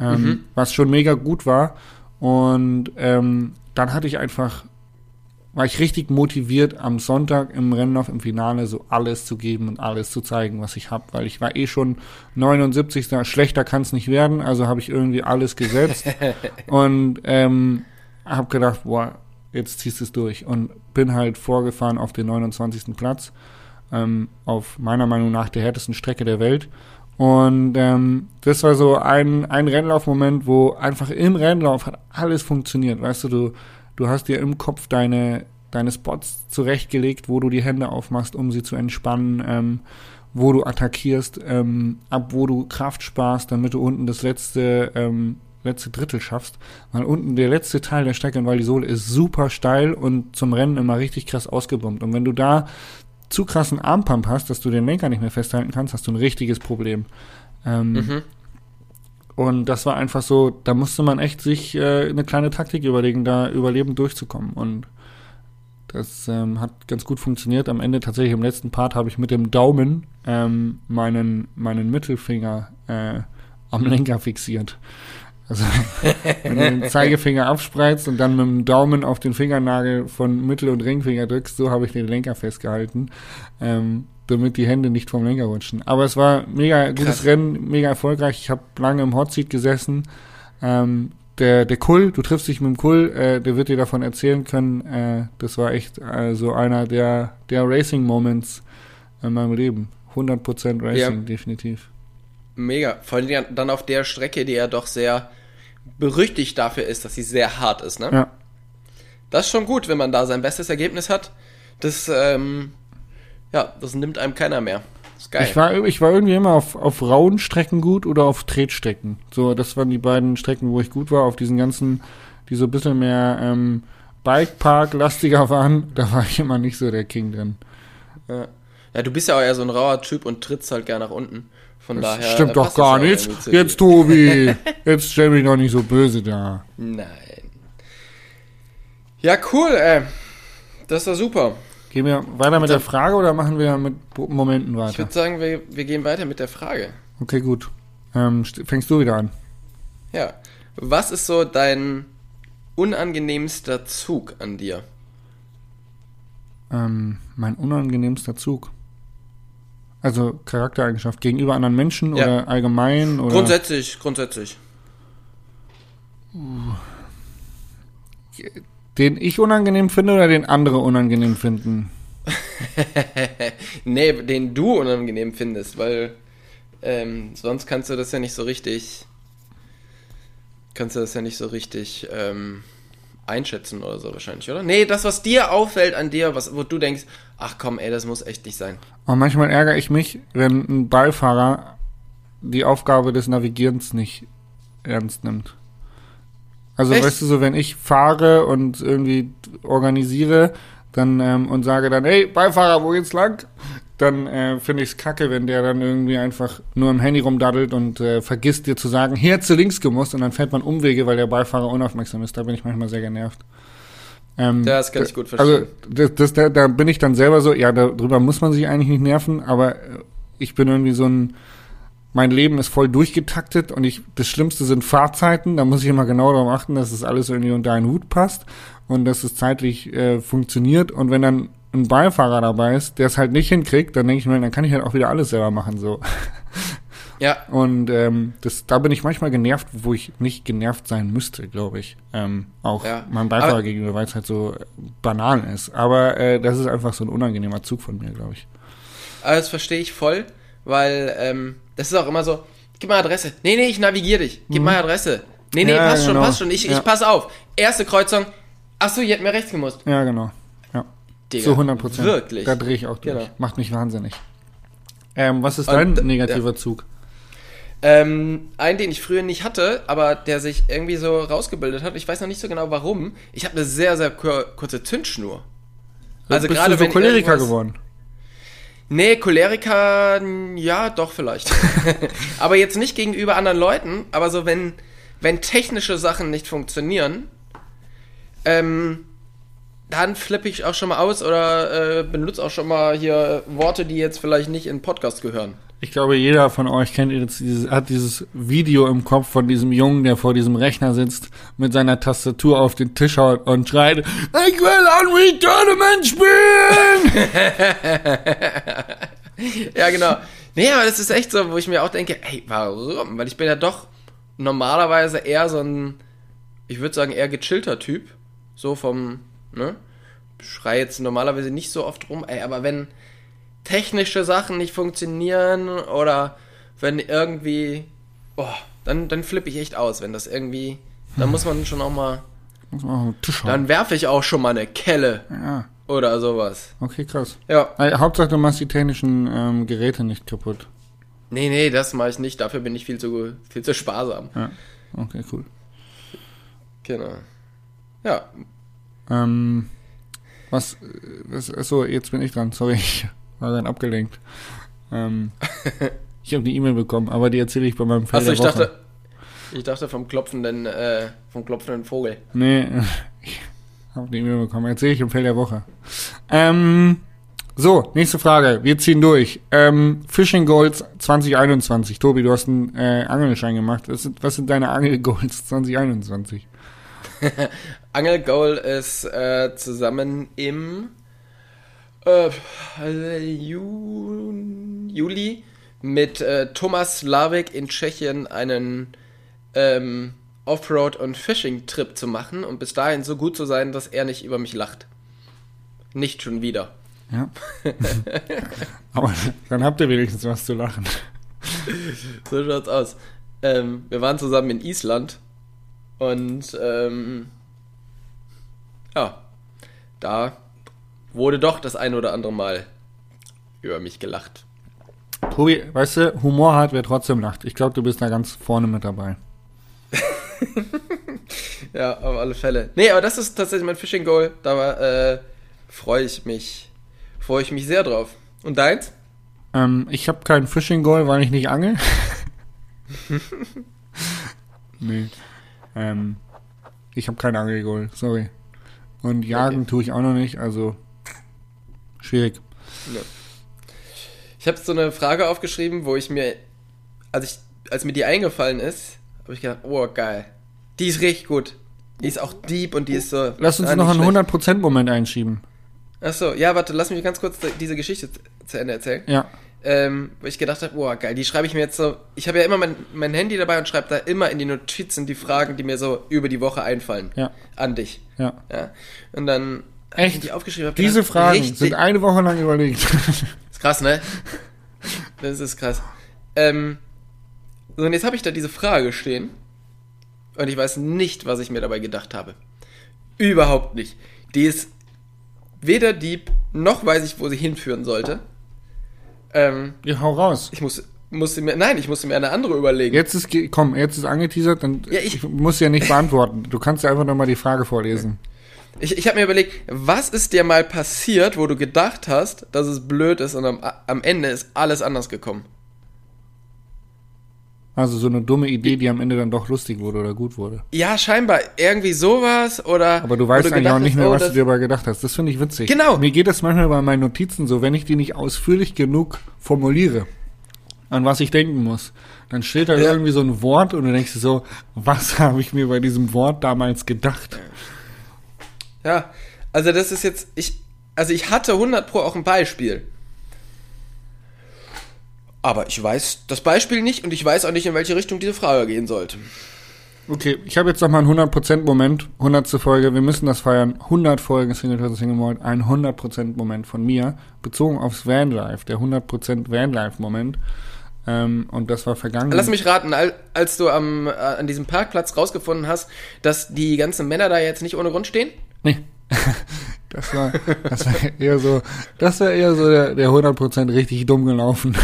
ähm, was schon mega gut war. Und ähm, dann hatte ich einfach, war ich richtig motiviert, am Sonntag im Rennlauf im Finale so alles zu geben und alles zu zeigen, was ich habe, weil ich war eh schon 79. Schlechter kann es nicht werden, also habe ich irgendwie alles gesetzt *laughs* und ähm, habe gedacht, boah, jetzt ziehst du es durch und bin halt vorgefahren auf den 29. Platz, ähm, auf meiner Meinung nach der härtesten Strecke der Welt. Und ähm, das war so ein, ein Rennlaufmoment, wo einfach im Rennlauf hat alles funktioniert. Weißt du, du, du hast dir im Kopf deine, deine Spots zurechtgelegt, wo du die Hände aufmachst, um sie zu entspannen, ähm, wo du attackierst, ähm, ab wo du Kraft sparst, damit du unten das letzte, ähm, letzte Drittel schaffst. Weil unten der letzte Teil der Strecke in Val di ist super steil und zum Rennen immer richtig krass ausgebombt. Und wenn du da zu krassen Armpump hast, dass du den Lenker nicht mehr festhalten kannst, hast du ein richtiges Problem. Ähm, Mhm. Und das war einfach so, da musste man echt sich äh, eine kleine Taktik überlegen, da überlebend durchzukommen. Und das ähm, hat ganz gut funktioniert. Am Ende tatsächlich im letzten Part habe ich mit dem Daumen ähm, meinen, meinen Mittelfinger äh, am Lenker fixiert. Also wenn du den Zeigefinger abspreizt und dann mit dem Daumen auf den Fingernagel von Mittel- und Ringfinger drückst, so habe ich den Lenker festgehalten, ähm, damit die Hände nicht vom Lenker rutschen. Aber es war mega gutes Krass. Rennen, mega erfolgreich. Ich habe lange im Hotseat gesessen. Ähm, der, der Kull, du triffst dich mit dem Kull, äh, der wird dir davon erzählen können. Äh, das war echt äh, so einer der, der Racing-Moments in meinem Leben. 100% Racing, Ja. definitiv. Mega. Vor allem dann auf der Strecke, die ja doch sehr berüchtigt dafür ist, dass sie sehr hart ist, ne? Ja. Das ist schon gut, wenn man da sein bestes Ergebnis hat. Das, ähm, ja, das nimmt einem keiner mehr. ist geil. Ich war, ich war irgendwie immer auf, auf rauen Strecken gut oder auf Tretstrecken. So, das waren die beiden Strecken, wo ich gut war. Auf diesen ganzen, die so ein bisschen mehr ähm, Bikepark-lastiger waren, *laughs* da war ich immer nicht so der King drin. ja. ja, du bist ja auch eher so ein rauer Typ und trittst halt gern nach unten. Von Das daher. stimmt doch gar auch nicht. irgendwie zu Jetzt. Tobi, *laughs* jetzt stell mich doch nicht so böse da. Nein. Ja, cool, ey. Das war super. Gehen wir weiter mit der Frage oder machen wir mit Momenten Ich weiter? würde sagen, wir, wir gehen weiter mit der Frage. Okay, gut. Ähm, st- fängst du wieder an? Ja. Was ist so dein unangenehmster Zug an dir? Ähm, mein unangenehmster Zug. Also Charaktereigenschaft gegenüber anderen Menschen Ja. oder allgemein oder Grundsätzlich, grundsätzlich. den ich unangenehm finde oder den andere unangenehm finden. *laughs* nee, den du unangenehm findest, weil ähm, sonst kannst du das ja nicht so richtig. Kannst du das ja nicht so richtig ähm, einschätzen oder so wahrscheinlich, oder? Nee, das, was dir auffällt an dir, was, wo du denkst, ach komm, ey, das muss echt nicht sein. Und manchmal ärgere ich mich, wenn ein Beifahrer die Aufgabe des Navigierens nicht ernst nimmt. Also Echt? weißt du so, wenn ich fahre und irgendwie organisiere, dann ähm, und sage dann, hey, Beifahrer, wo geht's lang? Dann äh, finde ich es kacke, wenn der dann irgendwie einfach nur im Handy rumdaddelt und äh, vergisst dir zu sagen, hier du links gemusst und dann fährt man Umwege, weil der Beifahrer unaufmerksam ist. Da bin ich manchmal sehr genervt. Ähm, Das kann ich gut Also verstehen. das, das, da, da bin ich dann selber so, ja, darüber muss man sich eigentlich nicht nerven, aber äh, ich bin irgendwie so ein, mein Leben ist voll durchgetaktet und ich, das Schlimmste sind Fahrzeiten, da muss ich immer genau darauf achten, dass es alles irgendwie unter einen Hut passt und dass es zeitlich äh, funktioniert und wenn dann ein Beifahrer dabei ist, der es halt nicht hinkriegt, dann denke ich mir, dann kann ich halt auch wieder alles selber machen, so. *laughs* Ja, Und ähm, das, da bin ich manchmal genervt, wo ich nicht genervt sein müsste, glaube ich. Ähm, auch Ja. meinem Beifahrer Aber- gegenüber, weil es halt so äh, banal ist. Aber äh, das ist einfach so ein unangenehmer Zug von mir, glaube ich. aber das verstehe ich voll, weil ähm, das ist auch immer so, gib mal Adresse. Nee, nee, ich navigiere dich. Gib mal Adresse. Nee, nee, Mhm. Ja, passt schon, genau. passt schon. Ich, Ja. ich pass auf. Erste Kreuzung. Ach so, ihr hättet mir rechts gemusst. Ja, genau. Ja. Digga, Zu 100 Prozent. Wirklich. Da drehe ich auch durch. Genau. Macht mich wahnsinnig. Ähm, was ist Und, dein äh, negativer Zug? Ähm, einen, den ich früher nicht hatte, aber der sich irgendwie so rausgebildet hat. Ich weiß noch nicht so genau warum. Ich habe eine sehr, sehr kur kurze Zündschnur. Also Bist gerade du so wenn Choleriker geworden? Nee, Choleriker, ja, doch vielleicht. *laughs* aber jetzt nicht gegenüber anderen Leuten, aber so wenn, wenn technische Sachen nicht funktionieren, ähm, dann flippe ich auch schon mal aus oder äh, benutze auch schon mal hier Worte, die jetzt vielleicht nicht in Podcast gehören. Ich glaube, jeder von euch kennt jetzt dieses, hat dieses Video im Kopf von diesem Jungen, der vor diesem Rechner sitzt, mit seiner Tastatur auf den Tisch haut und schreit, ich will Unreal Tournament spielen! *laughs* Ja, genau. Nee, aber das ist echt so, wo ich mir auch denke, hey, warum? Weil ich bin ja doch normalerweise eher so ein, ich würde sagen, eher gechillter Typ. So vom, ne? Schrei jetzt normalerweise nicht so oft rum, ey, aber wenn technische Sachen nicht funktionieren oder wenn irgendwie, boah, dann, dann flippe ich echt aus, wenn das irgendwie, dann muss man schon auch mal, Muss man auf den Tisch dann werfe ich auch schon mal eine Kelle Ja, oder sowas. okay, krass. Ja. Äh, Hauptsache, du machst die technischen ähm, Geräte nicht kaputt. Nee, nee, das mache ich nicht, dafür bin ich viel zu, viel zu sparsam. Ja, okay, cool. Genau. Ja, Ähm, was, äh, was, achso, jetzt bin ich dran, sorry, *laughs* ich war dann abgelenkt. Ähm, *laughs* ich habe die E-Mail bekommen, aber die erzähle ich bei meinem Feld Achso, ich dachte, ich dachte vom klopfenden, äh, vom klopfenden Vogel. Nee, *laughs* ich habe die E-Mail bekommen. Erzähle ich im Feld der Woche. Ähm, so, nächste Frage. Wir ziehen durch. Ähm, Fishing Goals 2021. Tobi, du hast einen äh, Angelschein gemacht. Was sind, was sind deine Angel Goals 2021? Angelgoal ist äh, zusammen im äh, Ju Juli mit äh, Thomas Slavik in Tschechien einen ähm, Offroad- und Fishing-Trip zu machen und bis dahin so gut zu sein, dass er nicht über mich lacht. Nicht schon wieder. Ja. *laughs* Aber dann habt ihr wenigstens was zu lachen. So schaut's aus. Ähm, wir waren zusammen in Island und ähm, ja, da wurde doch das ein oder andere Mal über mich gelacht. Tobi, weißt du, Humor hat, wer trotzdem lacht. Ich glaube, du bist da ganz vorne mit dabei. *laughs* Ja, auf alle Fälle. Nee, aber das ist tatsächlich mein Fishing Goal. Da äh, freue ich mich, freue ich mich sehr drauf. Und deins? Ähm, ich habe kein Fishing Goal, weil ich nicht angel. *laughs* nee. Ähm, ich habe kein Angelgoal, sorry. Und jagen tue ich auch noch nicht, also schwierig. Ich habe so eine Frage aufgeschrieben, wo ich mir, als ich, als mir die eingefallen ist, habe ich gedacht, oh geil, die ist richtig gut. Die ist auch deep und die ist so. Lass uns ah, noch einen schlecht. 100%-Moment einschieben. Achso, ja, warte, lass mich ganz kurz diese Geschichte zu Ende erzählen. Ja. Ähm, wo ich gedacht habe, boah, geil, die schreibe ich mir jetzt so. Ich habe ja immer mein, mein Handy dabei und schreibe da immer in die Notizen die Fragen, die mir so über die Woche einfallen. Ja. An dich. Ja. Ja. Und dann Echt? ich die aufgeschrieben. hab Diese gedacht, Fragen richtig- sind eine Woche lang überlegt. *laughs* Ist krass, ne? Das ist krass. Ähm, so, und jetzt habe ich da diese Frage stehen. Und ich weiß nicht, was ich mir dabei gedacht habe. Überhaupt nicht. Die ist weder deep, noch weiß ich, wo sie hinführen sollte. Ähm, ja, hau raus. ich muss, musste mir, nein, ich musste mir eine andere überlegen. Jetzt ist, komm, jetzt ist angeteasert, dann Ja, ich- ich muss ja nicht beantworten. Du kannst ja einfach nochmal die Frage vorlesen. Ich, ich habe mir überlegt, was ist dir mal passiert, wo du gedacht hast, dass es blöd ist und am, am Ende ist alles anders gekommen? Also so eine dumme Idee, die am Ende dann doch lustig wurde oder gut wurde. Ja, scheinbar irgendwie sowas oder. Aber du weißt eigentlich gedacht auch nicht mehr, oh, was du dir dabei gedacht hast. Das finde ich witzig. Genau. Mir geht das manchmal bei meinen Notizen so, wenn ich die nicht ausführlich genug formuliere, an was ich denken muss. Dann steht da Ja. irgendwie so ein Wort und du denkst dir so, was *laughs* habe ich mir bei diesem Wort damals gedacht? Ja, also das ist jetzt, ich, also ich hatte 100 pro auch ein Beispiel. Aber ich weiß das Beispiel nicht und ich weiß auch nicht, in welche Richtung diese Frage gehen sollte. Okay, ich habe jetzt noch mal einen 100% Moment, 100. Folge, wir müssen das feiern. 100 Folgen Single Person Single Malt, ein 100% Moment von mir, bezogen aufs Vanlife, der 100% Vanlife Moment. Ähm, und das war vergangen. Lass mich raten, al- als du am, äh, an diesem Parkplatz rausgefunden hast, dass die ganzen Männer da jetzt nicht ohne Grund stehen? Nee. *laughs* Das war, das war eher so, das war eher so der, der 100% richtig dumm gelaufen.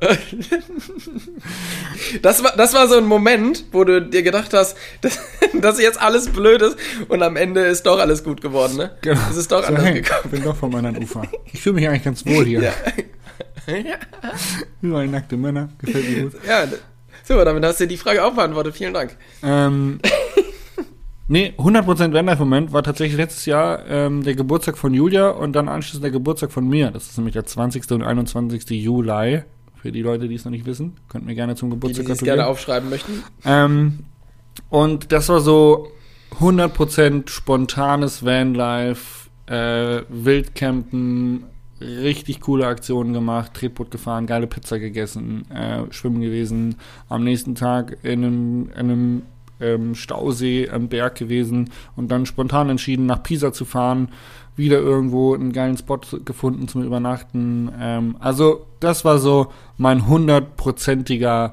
*laughs* Das war, das war so ein Moment, wo du dir gedacht hast, *laughs* dass, dass jetzt alles blöd ist und am Ende ist doch alles gut geworden, ne? Genau. Es ist doch so, anders hey, gekommen. Ich bin doch vom anderen Ufer. Ich fühle mich eigentlich ganz wohl hier. Ja. *laughs* Überall nackte Männer. Gefällt mir gut. ja, super, damit hast du die Frage auch beantwortet. Vielen Dank. Ähm, nee, 100% Vanlife-Moment war tatsächlich letztes Jahr ähm, der Geburtstag von Julia und dann anschließend der Geburtstag von mir. Das ist nämlich der 20. und 21. Juli. Für die Leute, die es noch nicht wissen, könnt mir gerne zum Die, die Geburtstag es gratulieren. gerne aufschreiben möchten. Ähm, und das war so 100% spontanes Vanlife, äh, Wildcampen, richtig coole Aktionen gemacht, Tretboot gefahren, geile Pizza gegessen, äh, schwimmen gewesen, am nächsten Tag in einem, in einem ähm, Stausee am Berg gewesen und dann spontan entschieden, nach Pisa zu fahren, wieder irgendwo einen geilen Spot gefunden zum Übernachten. Ähm, also das war so mein hundertprozentiger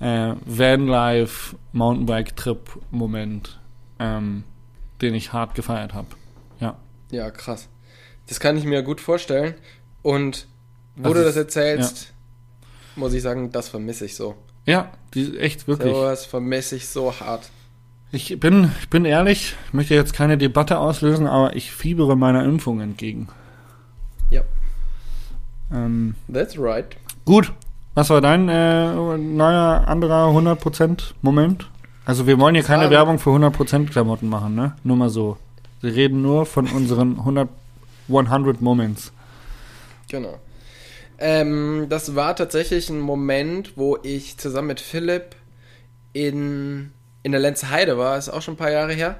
äh, Vanlife Mountainbike-Trip-Moment, ähm, den ich hart gefeiert habe. Ja. Ja, krass. Das kann ich mir gut vorstellen. Und wo Also du das erzählst, muss ich sagen, das vermisse ich so. Ja, die echt wirklich. Sowas vermisse ich so hart. Ich bin, ich bin ehrlich, ich möchte jetzt keine Debatte auslösen, aber ich fiebere meiner Impfung entgegen. Ja, Ähm, that's right. gut, was war dein äh, neuer, anderer 100% Moment? Also wir wollen hier keine Werbung für 100% Klamotten machen, ne? Nur mal so. Wir reden nur von unseren 100, 100 Moments. Genau. Ähm, das war tatsächlich ein Moment, wo ich zusammen mit Philipp in, in der Lenze Heide war, ist auch schon ein paar Jahre her.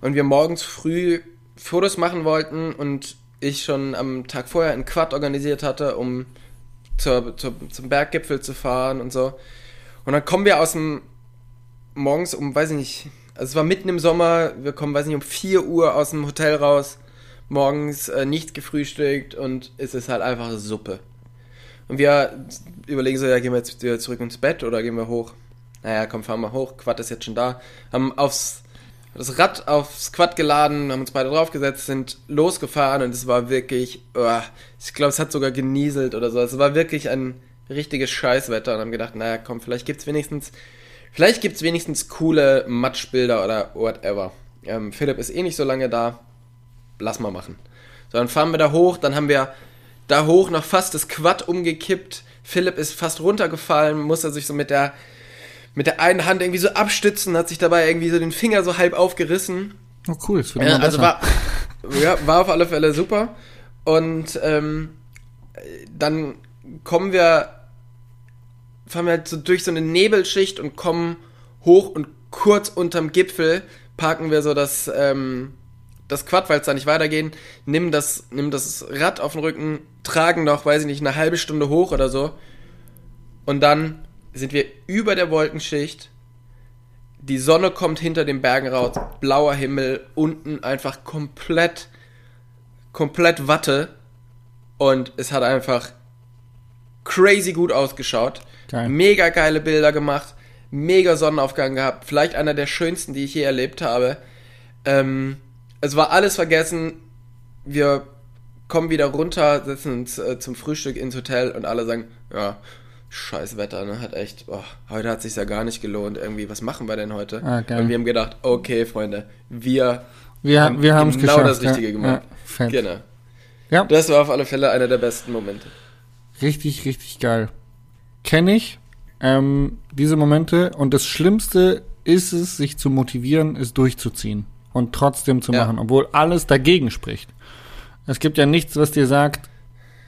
Und wir morgens früh Fotos machen wollten und ich schon am Tag vorher einen Quad organisiert hatte, um zur, zur, zum Berggipfel zu fahren und so. Und dann kommen wir aus dem morgens um, weiß ich nicht, also es war mitten im Sommer, wir kommen, weiß ich nicht, um 4 Uhr aus dem Hotel raus, morgens äh, nicht gefrühstückt und es ist halt einfach Suppe. Und wir überlegen so, ja, gehen wir jetzt wieder zurück ins Bett oder gehen wir hoch? Naja, komm, fahren wir hoch, Quad ist jetzt schon da. Haben aufs, das Rad aufs Quad geladen, haben uns beide draufgesetzt, sind losgefahren und es war wirklich, oh, ich glaube, es hat sogar genieselt oder so. Es war wirklich ein richtiges Scheißwetter und haben gedacht, naja, komm, vielleicht gibt's wenigstens, vielleicht gibt's wenigstens coole Matschbilder oder whatever. Ähm, Philipp ist eh nicht so lange da, lass mal machen. So, dann fahren wir da hoch, dann haben wir da hoch noch fast das Quad umgekippt. Philipp ist fast runtergefallen, musste sich so mit der mit der einen Hand irgendwie so abstützen, hat sich dabei irgendwie so den Finger so halb aufgerissen. Oh cool, das wird immer also war, ja, war auf alle Fälle super. Und ähm, dann kommen wir, fahren wir halt so durch so eine Nebelschicht und kommen hoch und kurz unterm Gipfel parken wir so das, ähm, das Quad, weil es da nicht weitergehen, nimm das, nimm das Rad auf den Rücken, tragen noch, weiß ich nicht, eine halbe Stunde hoch oder so. Und dann sind wir über der Wolkenschicht. Die Sonne kommt hinter den Bergen raus, blauer Himmel, unten einfach komplett, komplett Watte. Und es hat einfach crazy gut ausgeschaut. Geil. Mega geile Bilder gemacht, mega Sonnenaufgang gehabt, vielleicht einer der schönsten, die ich je erlebt habe. Ähm, es war alles vergessen. Wir kommen wieder runter, setzen uns äh, zum Frühstück ins Hotel und alle sagen, ja, scheiß Wetter, ne? Hat echt, oh, heute hat sich ja gar nicht gelohnt irgendwie. Was machen wir denn heute? Ah, geil. Und wir haben gedacht, okay, Freunde, wir, Wir, wir haben es genau geschafft. das Richtige ja. gemacht. Ja. Genau. Ja, Das war auf alle Fälle einer der besten Momente. richtig, richtig geil. Kenne ich ähm, diese Momente und das Schlimmste ist es, sich zu motivieren, es durchzuziehen und trotzdem zu Ja. machen, obwohl alles dagegen spricht. Es gibt ja nichts, was dir sagt,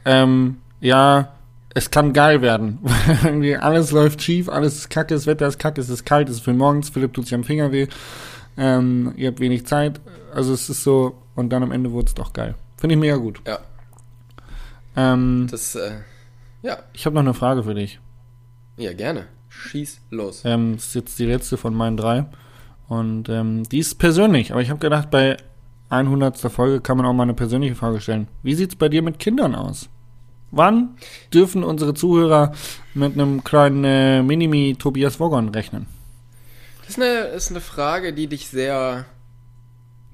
ähm, ja, es kann geil werden. *laughs* Irgendwie alles läuft schief, alles ist kacke, das Wetter ist kacke, es ist kalt, es ist für morgens, Philipp tut sich am Finger weh, ähm, ihr habt wenig Zeit. Also es ist so, und dann am Ende wurde es doch geil. Finde ich mega gut. Ja, Ähm, das, äh, ja, ich habe noch eine Frage für dich. ja, gerne. Schieß los. Ähm, das ist jetzt die letzte von meinen drei. Und ähm, die ist persönlich. Aber ich habe gedacht, bei 100. Folge kann man auch mal eine persönliche Frage stellen. Wie sieht's bei dir mit Kindern aus? Wann dürfen unsere Zuhörer mit einem kleinen äh, Minimi Tobias Woggon rechnen? Das ist eine, ist eine Frage, die dich sehr,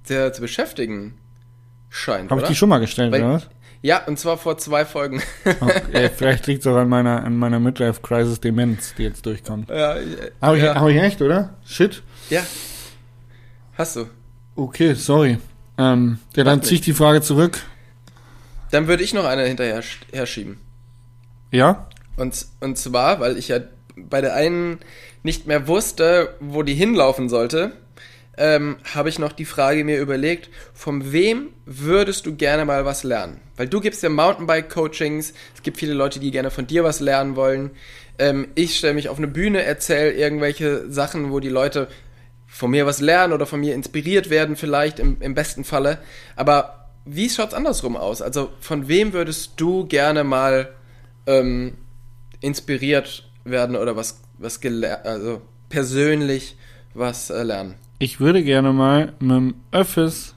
sehr zu beschäftigen scheint, Habe ich die schon mal gestellt, Weil- oder was? Ja, und zwar vor zwei Folgen. Okay, *laughs* vielleicht liegt es auch an meiner, an meiner Midlife-Crisis Demenz, die jetzt durchkommt. ja, Aber ich, ja. hab ich echt, oder? Shit. ja. Hast du. Okay, sorry. Ähm, ja, dann Macht zieh ich die Frage zurück. Dann würde ich noch eine hinterher sch- herschieben. Ja? Und, und zwar, weil ich ja bei der einen nicht mehr wusste, wo die hinlaufen sollte, ähm, habe ich noch die Frage mir überlegt, von wem würdest du gerne mal was lernen? Weil du gibst ja Mountainbike-Coachings, es gibt viele Leute, die gerne von dir was lernen wollen. Ähm, ich stelle mich auf eine Bühne, erzähle irgendwelche Sachen, wo die Leute von mir was lernen oder von mir inspiriert werden vielleicht im, im besten Falle. Aber wie schaut's andersrum aus? Also von wem würdest du gerne mal ähm, inspiriert werden oder was, was gelernt, also persönlich was äh, lernen. Ich würde gerne mal mit dem Öffis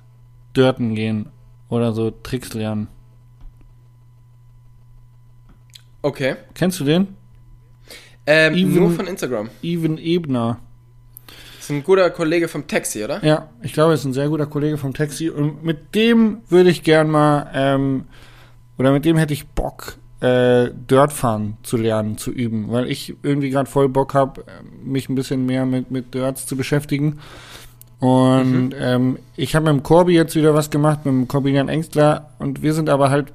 dörten gehen oder so Tricks lernen. Okay. Kennst du den? Ähm, Even- nur von Instagram. Even Ebner. Ist ein guter Kollege vom Taxi, oder? Ja, ich glaube, er ist ein sehr guter Kollege vom Taxi und mit dem würde ich gern mal, ähm, oder mit dem hätte ich Bock, äh, Dirtfahren zu lernen, zu üben, weil ich irgendwie gerade voll Bock habe, mich ein bisschen mehr mit, mit Dirts zu beschäftigen. Und ähm, ich habe mit dem Corby jetzt wieder was gemacht, mit dem Corbinian Engstler und wir sind aber halt,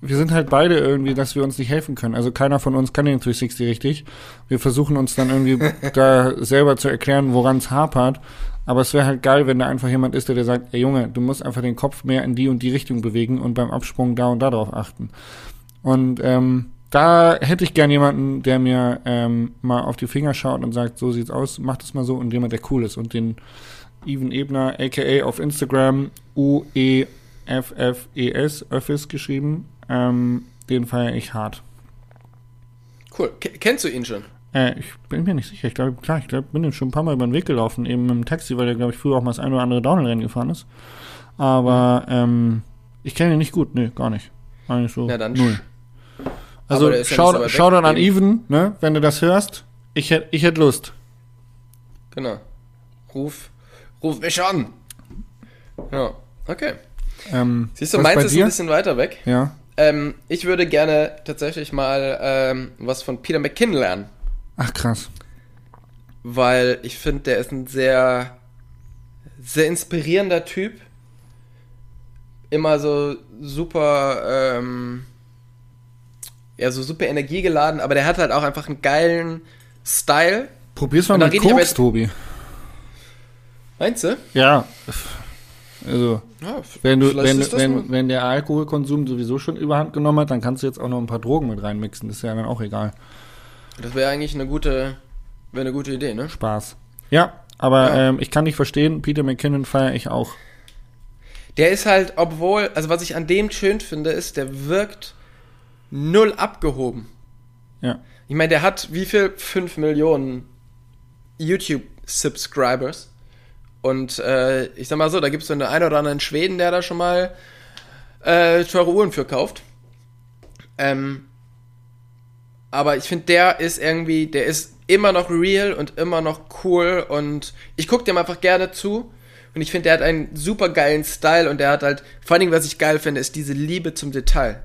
wir sind halt beide irgendwie, dass wir uns nicht helfen können. Also keiner von uns kann den 360 richtig. Wir versuchen uns dann irgendwie *laughs* da selber zu erklären, woran es hapert. Aber es wäre halt geil, wenn da einfach jemand ist, der dir sagt, ey Junge, du musst einfach den Kopf mehr in die und die Richtung bewegen und beim Absprung da und da drauf achten. Und ähm, da hätte ich gern jemanden, der mir ähm, mal auf die Finger schaut und sagt, so sieht's aus, mach das mal so und jemand, der cool ist. Und den Even Ebner, aka auf Instagram, U-E-F-F-E-S, Öffis geschrieben, ähm, den feiere ich hart. Cool. K kennst du ihn schon? Äh, ich bin mir nicht sicher. Ich glaube, klar, ich glaube, bin dem schon ein paar Mal über den Weg gelaufen, eben im Taxi, weil der, glaube ich, früher auch mal das ein oder andere Downhill-Rennen gefahren ist. Aber ähm, ich kenne ihn nicht gut, nee, gar nicht. Eigentlich so Na dann null. Also ja schau, dann an. Even, ne, wenn du das hörst. Ich hätte ich hätt Lust. Genau. Ruf, ruf mich an. Ja, okay. Ähm, Siehst du, meins ist ein bisschen weiter weg. Ja. Ähm, ich würde gerne tatsächlich mal ähm, was von Peter McKinnon lernen. Ach krass. weil ich finde, der ist ein sehr, sehr inspirierender Typ. Immer so super, ähm, ja, so super energiegeladen, aber der hat halt auch einfach einen geilen Style. Probier's mal mit Koks, jetzt- Tobi. Meinst du? Ja. Also, Ja, wenn du, wenn, wenn, wenn der Alkoholkonsum sowieso schon überhand genommen hat, dann kannst du jetzt auch noch ein paar Drogen mit reinmixen. Das ist ja dann auch egal. das wäre eigentlich eine gute, wäre eine gute Idee, ne? Spaß. Ja, aber Ja. Ähm, ich kann nicht verstehen, Peter McKinnon feiere ich auch. Der ist halt, obwohl, also was ich an dem schön finde, ist, der wirkt null abgehoben. Ja. Ich meine, der hat wie viel? 5 Millionen YouTube-Subscribers. Und äh, ich sag mal so, da gibt es so einen ein oder anderen Schweden, der da schon mal äh, teure Uhren für kauft. Ähm, aber ich finde, der ist irgendwie, der ist immer noch real und immer noch cool und ich gucke dem einfach gerne zu. Und ich finde, der hat einen super geilen Style und der hat halt, vor allen Dingen, was ich geil finde, ist diese Liebe zum Detail.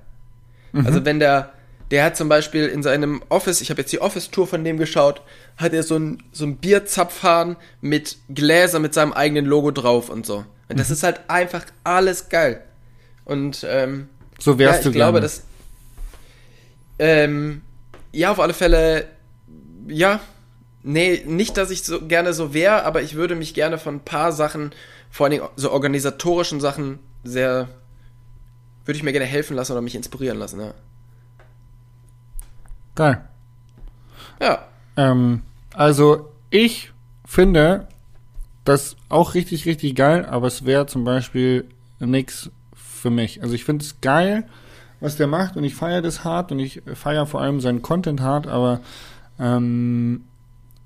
Also wenn der, Der hat zum Beispiel in seinem Office, ich habe jetzt die Office-Tour von dem geschaut, hat er so ein, so ein Bierzapfhahn mit Gläser mit seinem eigenen Logo drauf und so. Und das ist halt einfach alles geil. Und ähm, So wärst ja, du ich glaube, gerne. dass ähm, ja auf alle Fälle ja nee nicht, dass ich so gerne so wäre, aber ich würde mich gerne von ein paar Sachen, vor allen Dingen so organisatorischen Sachen sehr würde ich mir gerne helfen lassen oder mich inspirieren lassen. Ja. Geil. Ja. Ähm, also ich finde das auch richtig, richtig geil, aber es wäre zum Beispiel nix für mich. Also ich finde es geil, was der macht und ich feiere das hart und ich feiere vor allem seinen Content hart, aber ähm,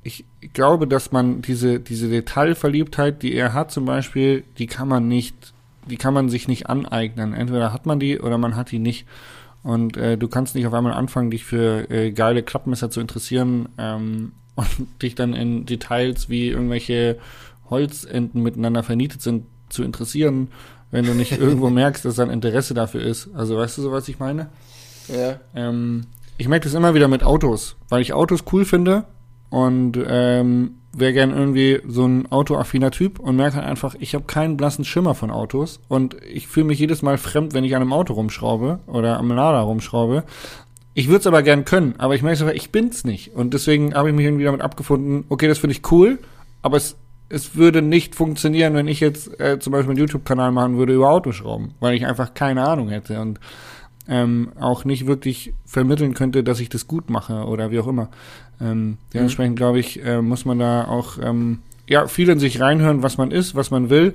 ich glaube, dass man diese, diese Detailverliebtheit, die er hat zum Beispiel, die kann man nicht, die kann man sich nicht aneignen. Entweder hat man die oder man hat die nicht. Und äh, du kannst nicht auf einmal anfangen, dich für äh, geile Klappmesser zu interessieren ähm, *laughs* und dich dann in Details, wie irgendwelche Holzenden miteinander vernietet sind, zu interessieren, wenn du nicht *laughs* irgendwo merkst, dass da ein Interesse dafür ist. Also weißt du so, was ich meine? Ja. Ähm, ich merke das immer wieder mit Autos, weil ich Autos cool finde und ähm, wäre gern irgendwie so ein autoaffiner Typ und merke halt einfach, ich habe keinen blassen Schimmer von Autos und ich fühle mich jedes Mal fremd, wenn ich an einem Auto rumschraube oder am Lader rumschraube. Ich würde es aber gern können, aber ich merke so, ich bin's nicht und deswegen habe ich mich irgendwie damit abgefunden, okay, das finde ich cool, aber es es würde nicht funktionieren, wenn ich jetzt äh, zum Beispiel einen YouTube-Kanal machen würde über Autoschrauben, weil ich einfach keine Ahnung hätte und ähm, auch nicht wirklich vermitteln könnte, dass ich das gut mache oder wie auch immer. Ähm, dementsprechend glaube ich, äh, muss man da auch ähm, ja viel in sich reinhören, was man ist, was man will.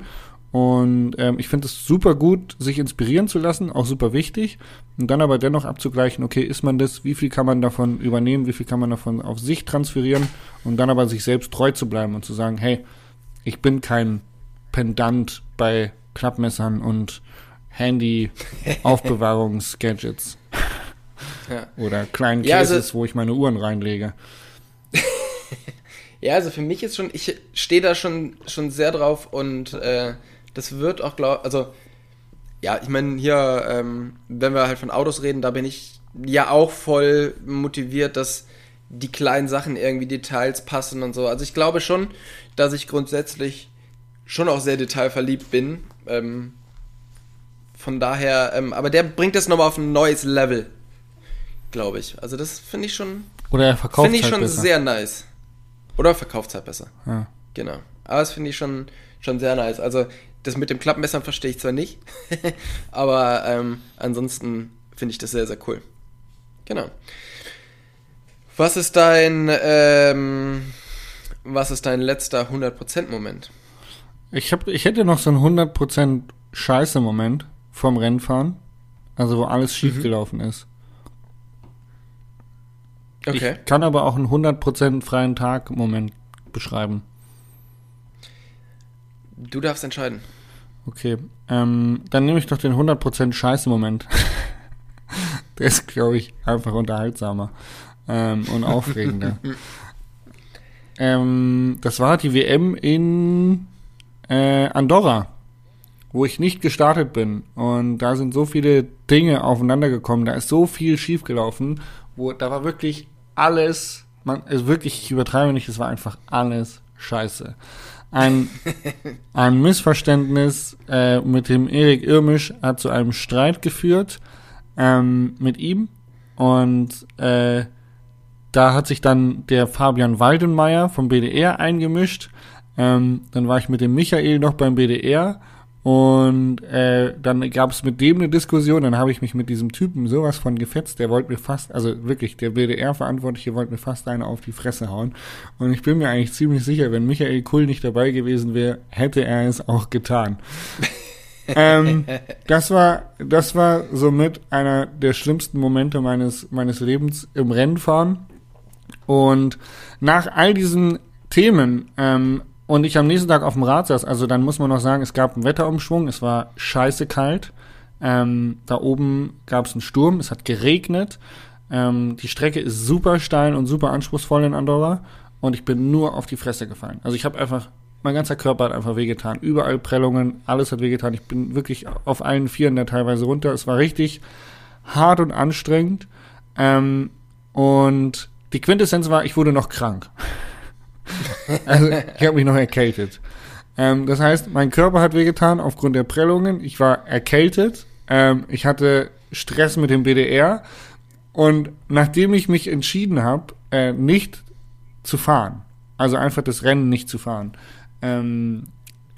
Und ähm, ich finde es super gut, sich inspirieren zu lassen, auch super wichtig. Und dann aber dennoch abzugleichen, okay, ist man das, wie viel kann man davon übernehmen, wie viel kann man davon auf sich transferieren und dann aber sich selbst treu zu bleiben und zu sagen, hey, ich bin kein Pendant bei Klappmessern und Handy-Aufbewahrungsgadgets. *laughs* Ja. Oder kleinen Ja, also- Cases, wo ich meine Uhren reinlege. *laughs* Ja, also für mich ist schon, ich stehe da schon, schon sehr drauf und äh, das wird auch, glaub, also ja, ich meine hier, ähm, wenn wir halt von Autos reden, da bin ich ja auch voll motiviert, dass die kleinen Sachen irgendwie Details passen und so. Also ich glaube schon, dass ich grundsätzlich schon auch sehr detailverliebt bin. Ähm, von daher, ähm, aber der bringt das nochmal auf ein neues Level, glaube ich. Also das finde ich schon, Oder er verkauft finde ich halt schon besser. sehr nice. Oder verkauft halt besser. Ja. Genau. Aber das finde ich schon, schon sehr nice. Also, das mit dem Klappmessern verstehe ich zwar nicht, *laughs* aber ähm, ansonsten finde ich das sehr, sehr cool. Genau. Was ist dein, ähm, was ist dein letzter 100%-Moment? Ich, hab, ich hätte noch so einen 100% Scheiße-Moment vom Rennfahren. Also wo alles schief gelaufen ist. Okay. Ich kann aber auch einen 100% freien Tag-Moment beschreiben. Du darfst entscheiden. Okay, ähm, dann nehme ich doch den 100% Scheiße-Moment. *laughs* Der ist, glaube ich, einfach unterhaltsamer ähm, und aufregender. *laughs* ähm, das war die WM in äh, Andorra, wo ich nicht gestartet bin. Und da sind so viele Dinge aufeinander gekommen, da ist so viel schiefgelaufen, wo da war wirklich alles, man, also wirklich, ich übertreibe nicht, es war einfach alles scheiße. Ein, *laughs* ein Missverständnis äh, mit dem Erik Irmisch hat zu einem Streit geführt ähm, mit ihm und äh, da hat sich dann der Fabian Waldenmeier vom BDR eingemischt. Ähm, dann war ich mit dem Michael noch beim BDR und äh, dann gab es mit dem eine Diskussion. Dann habe ich mich mit diesem Typen sowas von gefetzt. Der wollte mir fast, also wirklich, der BDR-Verantwortliche wollte mir fast eine auf die Fresse hauen. Und ich bin mir eigentlich ziemlich sicher, wenn Michael Kull nicht dabei gewesen wäre, hätte er es auch getan. *laughs* ähm, das war, das war somit einer der schlimmsten Momente meines, meines Lebens im Rennfahren. Und nach all diesen Themen, ähm, und ich am nächsten Tag auf dem Rad saß, also dann muss man noch sagen, es gab einen Wetterumschwung, es war scheiße kalt. Ähm, da oben gab es einen Sturm, es hat geregnet. Ähm, die Strecke ist super steil und super anspruchsvoll in Andorra. Und ich bin nur auf die Fresse gefallen. Also ich habe einfach, mein ganzer Körper hat einfach wehgetan. Überall Prellungen, alles hat wehgetan. Ich bin wirklich auf allen Vieren da teilweise runter. Es war richtig hart und anstrengend. Ähm, und die Quintessenz war, ich wurde noch krank. *laughs* *laughs* also ich habe mich noch erkältet. Ähm, das heißt, mein Körper hat wehgetan aufgrund der Prellungen. Ich war erkältet. Ähm, ich hatte Stress mit dem BDR. Und nachdem ich mich entschieden habe, äh, nicht zu fahren, also einfach das Rennen nicht zu fahren, ähm,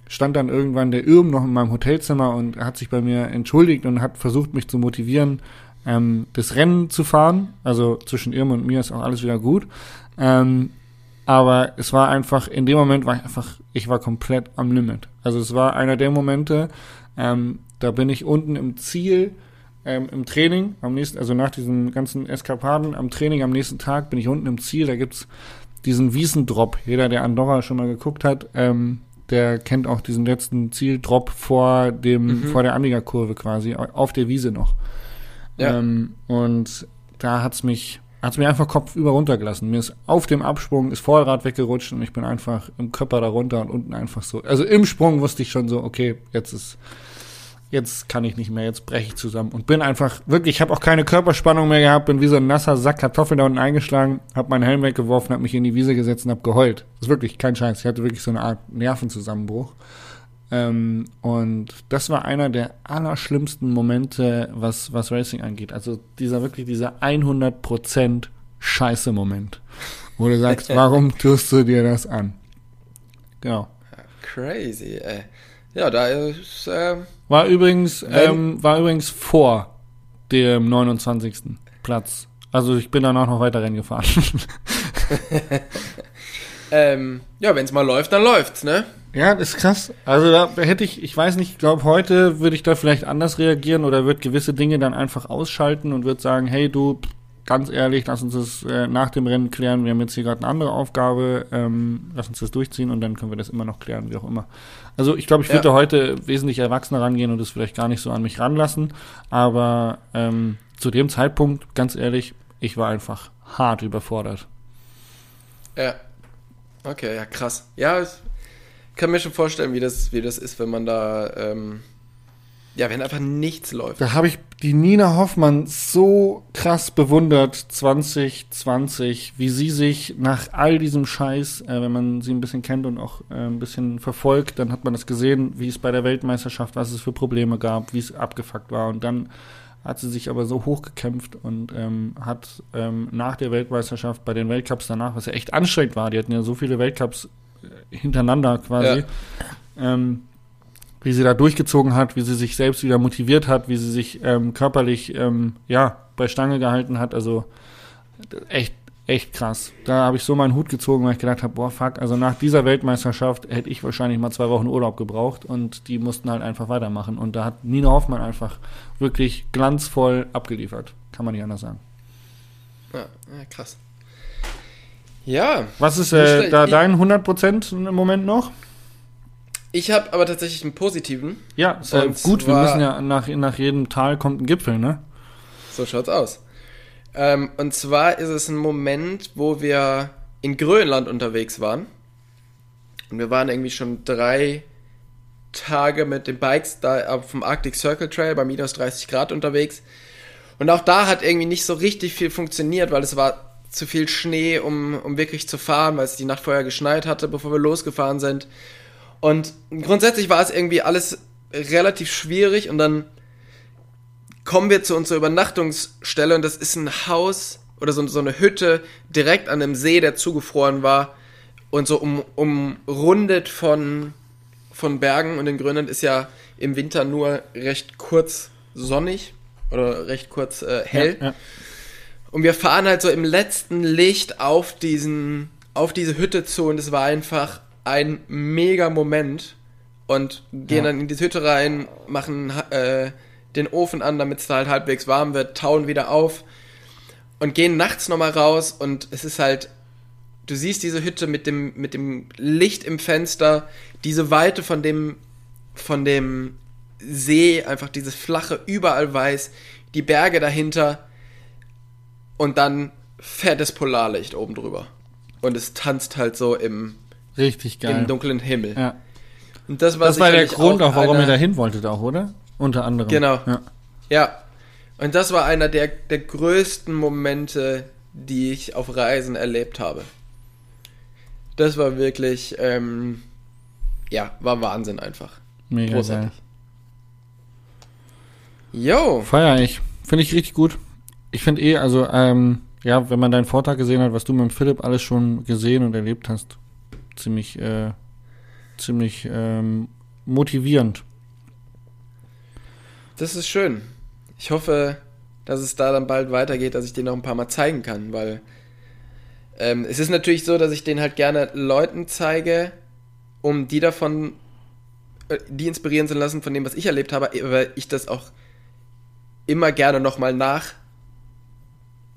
stand dann irgendwann der Irm noch in meinem Hotelzimmer und hat sich bei mir entschuldigt und hat versucht, mich zu motivieren, ähm, das Rennen zu fahren. Also zwischen Irm und mir ist auch alles wieder gut. Ähm, aber es war einfach, in dem Moment war ich einfach, ich war komplett am Limit. Also es war einer der Momente, ähm, da bin ich unten im Ziel, ähm, im Training, am nächsten, also nach diesen ganzen Eskapaden, am Training am nächsten Tag bin ich unten im Ziel, da gibt's diesen Wiesendrop. Jeder, der Andorra schon mal geguckt hat, ähm, der kennt auch diesen letzten Zieldrop vor dem, vor der Anliegerkurve quasi, auf der Wiese noch. Ja. Ähm, und da hat's mich, hat's mir einfach kopfüber runtergelassen. Mir ist auf dem Absprung ist Vorderrad weggerutscht und ich bin einfach im Körper da runter und unten einfach so. Also im Sprung wusste ich schon so, okay, jetzt ist, jetzt kann ich nicht mehr, jetzt breche ich zusammen und bin einfach wirklich, ich habe auch keine Körperspannung mehr gehabt, bin wie so ein nasser Sack Kartoffeln da unten eingeschlagen, habe meinen Helm weggeworfen, habe mich in die Wiese gesetzt und habe geheult. Das ist wirklich kein Scheiß. Ich hatte wirklich so eine Art Nervenzusammenbruch. Ähm, und das war einer der allerschlimmsten Momente, was, was Racing angeht. Also dieser wirklich dieser 100% scheiße Moment, wo du sagst, *laughs* warum tust du dir das an? Genau. Crazy, ey. Ja, da ist, ähm, War übrigens, ähm, war übrigens vor dem 29. Platz. Also ich bin danach noch weiter Rennen gefahren. *laughs* ähm, ja, wenn es mal läuft, dann läuft's, ne? Ja, das ist krass. Also da hätte ich, ich weiß nicht, ich glaube, heute würde ich da vielleicht anders reagieren oder würde gewisse Dinge dann einfach ausschalten und würde sagen, hey du, ganz ehrlich, lass uns das äh, nach dem Rennen klären. Wir haben jetzt hier gerade eine andere Aufgabe, ähm, lass uns das durchziehen und dann können wir das immer noch klären, wie auch immer. Also ich glaube, ich würde Ja. heute wesentlich erwachsener rangehen und das vielleicht gar nicht so an mich ranlassen. Aber ähm, zu dem Zeitpunkt, ganz ehrlich, ich war einfach hart überfordert. Ja. Okay, ja, krass. Ja, kann mir schon vorstellen, wie das, wie das ist, wenn man da, ähm, ja, wenn einfach nichts läuft. Da habe ich die Nina Hoffmann so krass bewundert 2020, wie sie sich nach all diesem Scheiß, äh, wenn man sie ein bisschen kennt und auch äh, ein bisschen verfolgt, dann hat man das gesehen, wie es bei der Weltmeisterschaft, was es für Probleme gab, wie es abgefuckt war und dann hat sie sich aber so hochgekämpft und ähm, hat ähm, nach der Weltmeisterschaft bei den Weltcups danach, was ja echt anstrengend war, die hatten ja so viele Weltcups hintereinander quasi, ähm, wie sie da durchgezogen hat, wie sie sich selbst wieder motiviert hat, wie sie sich ähm, körperlich ähm, ja bei Stange gehalten hat. Also echt echt krass. Da habe ich so meinen Hut gezogen, weil ich gedacht habe, boah fuck, also nach dieser Weltmeisterschaft hätte ich wahrscheinlich mal zwei Wochen Urlaub gebraucht und die mussten halt einfach weitermachen. Und da hat Nina Hoffmann einfach wirklich glanzvoll abgeliefert. Kann man nicht anders sagen. Ja, ja krass. Ja, Was ist äh, da Ich- dein 100% im Moment noch? ich habe aber tatsächlich einen positiven. Ja, ist ja gut, wir müssen ja nach, nach jedem Tal kommt ein Gipfel, ne? So schaut's aus. Ähm, und zwar ist es ein Moment, wo wir in Grönland unterwegs waren. Und wir waren irgendwie schon drei Tage mit den Bikes da auf dem Arctic Circle Trail bei minus 30 Grad unterwegs. Und auch da hat irgendwie nicht so richtig viel funktioniert, weil es war zu viel Schnee, um, um wirklich zu fahren, weil es die Nacht vorher geschneit hatte, bevor wir losgefahren sind. Und grundsätzlich war es irgendwie alles relativ schwierig und dann kommen wir zu unserer Übernachtungsstelle und das ist ein Haus oder so, so eine Hütte direkt an einem See, der zugefroren war und so um, umrundet von, von Bergen und in Grönland ist ja im Winter nur recht kurz sonnig oder recht kurz äh, hell. Ja, ja. Und wir fahren halt so im letzten Licht auf diesen, auf diese Hütte zu und es war einfach ein mega Moment. Und gehen Ja. dann in die Hütte rein, machen äh, den Ofen an, damit es da halt halbwegs warm wird, tauen wieder auf und gehen nachts nochmal raus und es ist halt, du siehst diese Hütte mit dem, mit dem Licht im Fenster, diese Weite von dem, von dem See, einfach dieses flache, überall weiß, die Berge dahinter und dann fettes Polarlicht oben drüber. Und es tanzt halt so im, Richtig geil. im dunklen Himmel. ja. Und das war, Das war der Grund auch, warum ihr da hin wolltet auch, oder? Unter anderem. Genau. Ja. Ja. Und das war einer der, der größten Momente, die ich auf Reisen erlebt habe. Das war wirklich, ähm, ja, war Wahnsinn einfach. Mega Großartig. geil. Jo, Feier ich. Finde ich richtig gut. Ich finde eh, also, ähm, ja, wenn man deinen Vortrag gesehen hat, was du mit Philipp alles schon gesehen und erlebt hast, ziemlich, äh, ziemlich ähm, motivierend. das ist schön. Ich hoffe, dass es da dann bald weitergeht, dass ich den noch ein paar Mal zeigen kann, weil ähm, es ist natürlich so, dass ich den halt gerne Leuten zeige, um die davon, äh, die inspirieren zu lassen von dem, was ich erlebt habe, aber ich das auch immer gerne nochmal nach,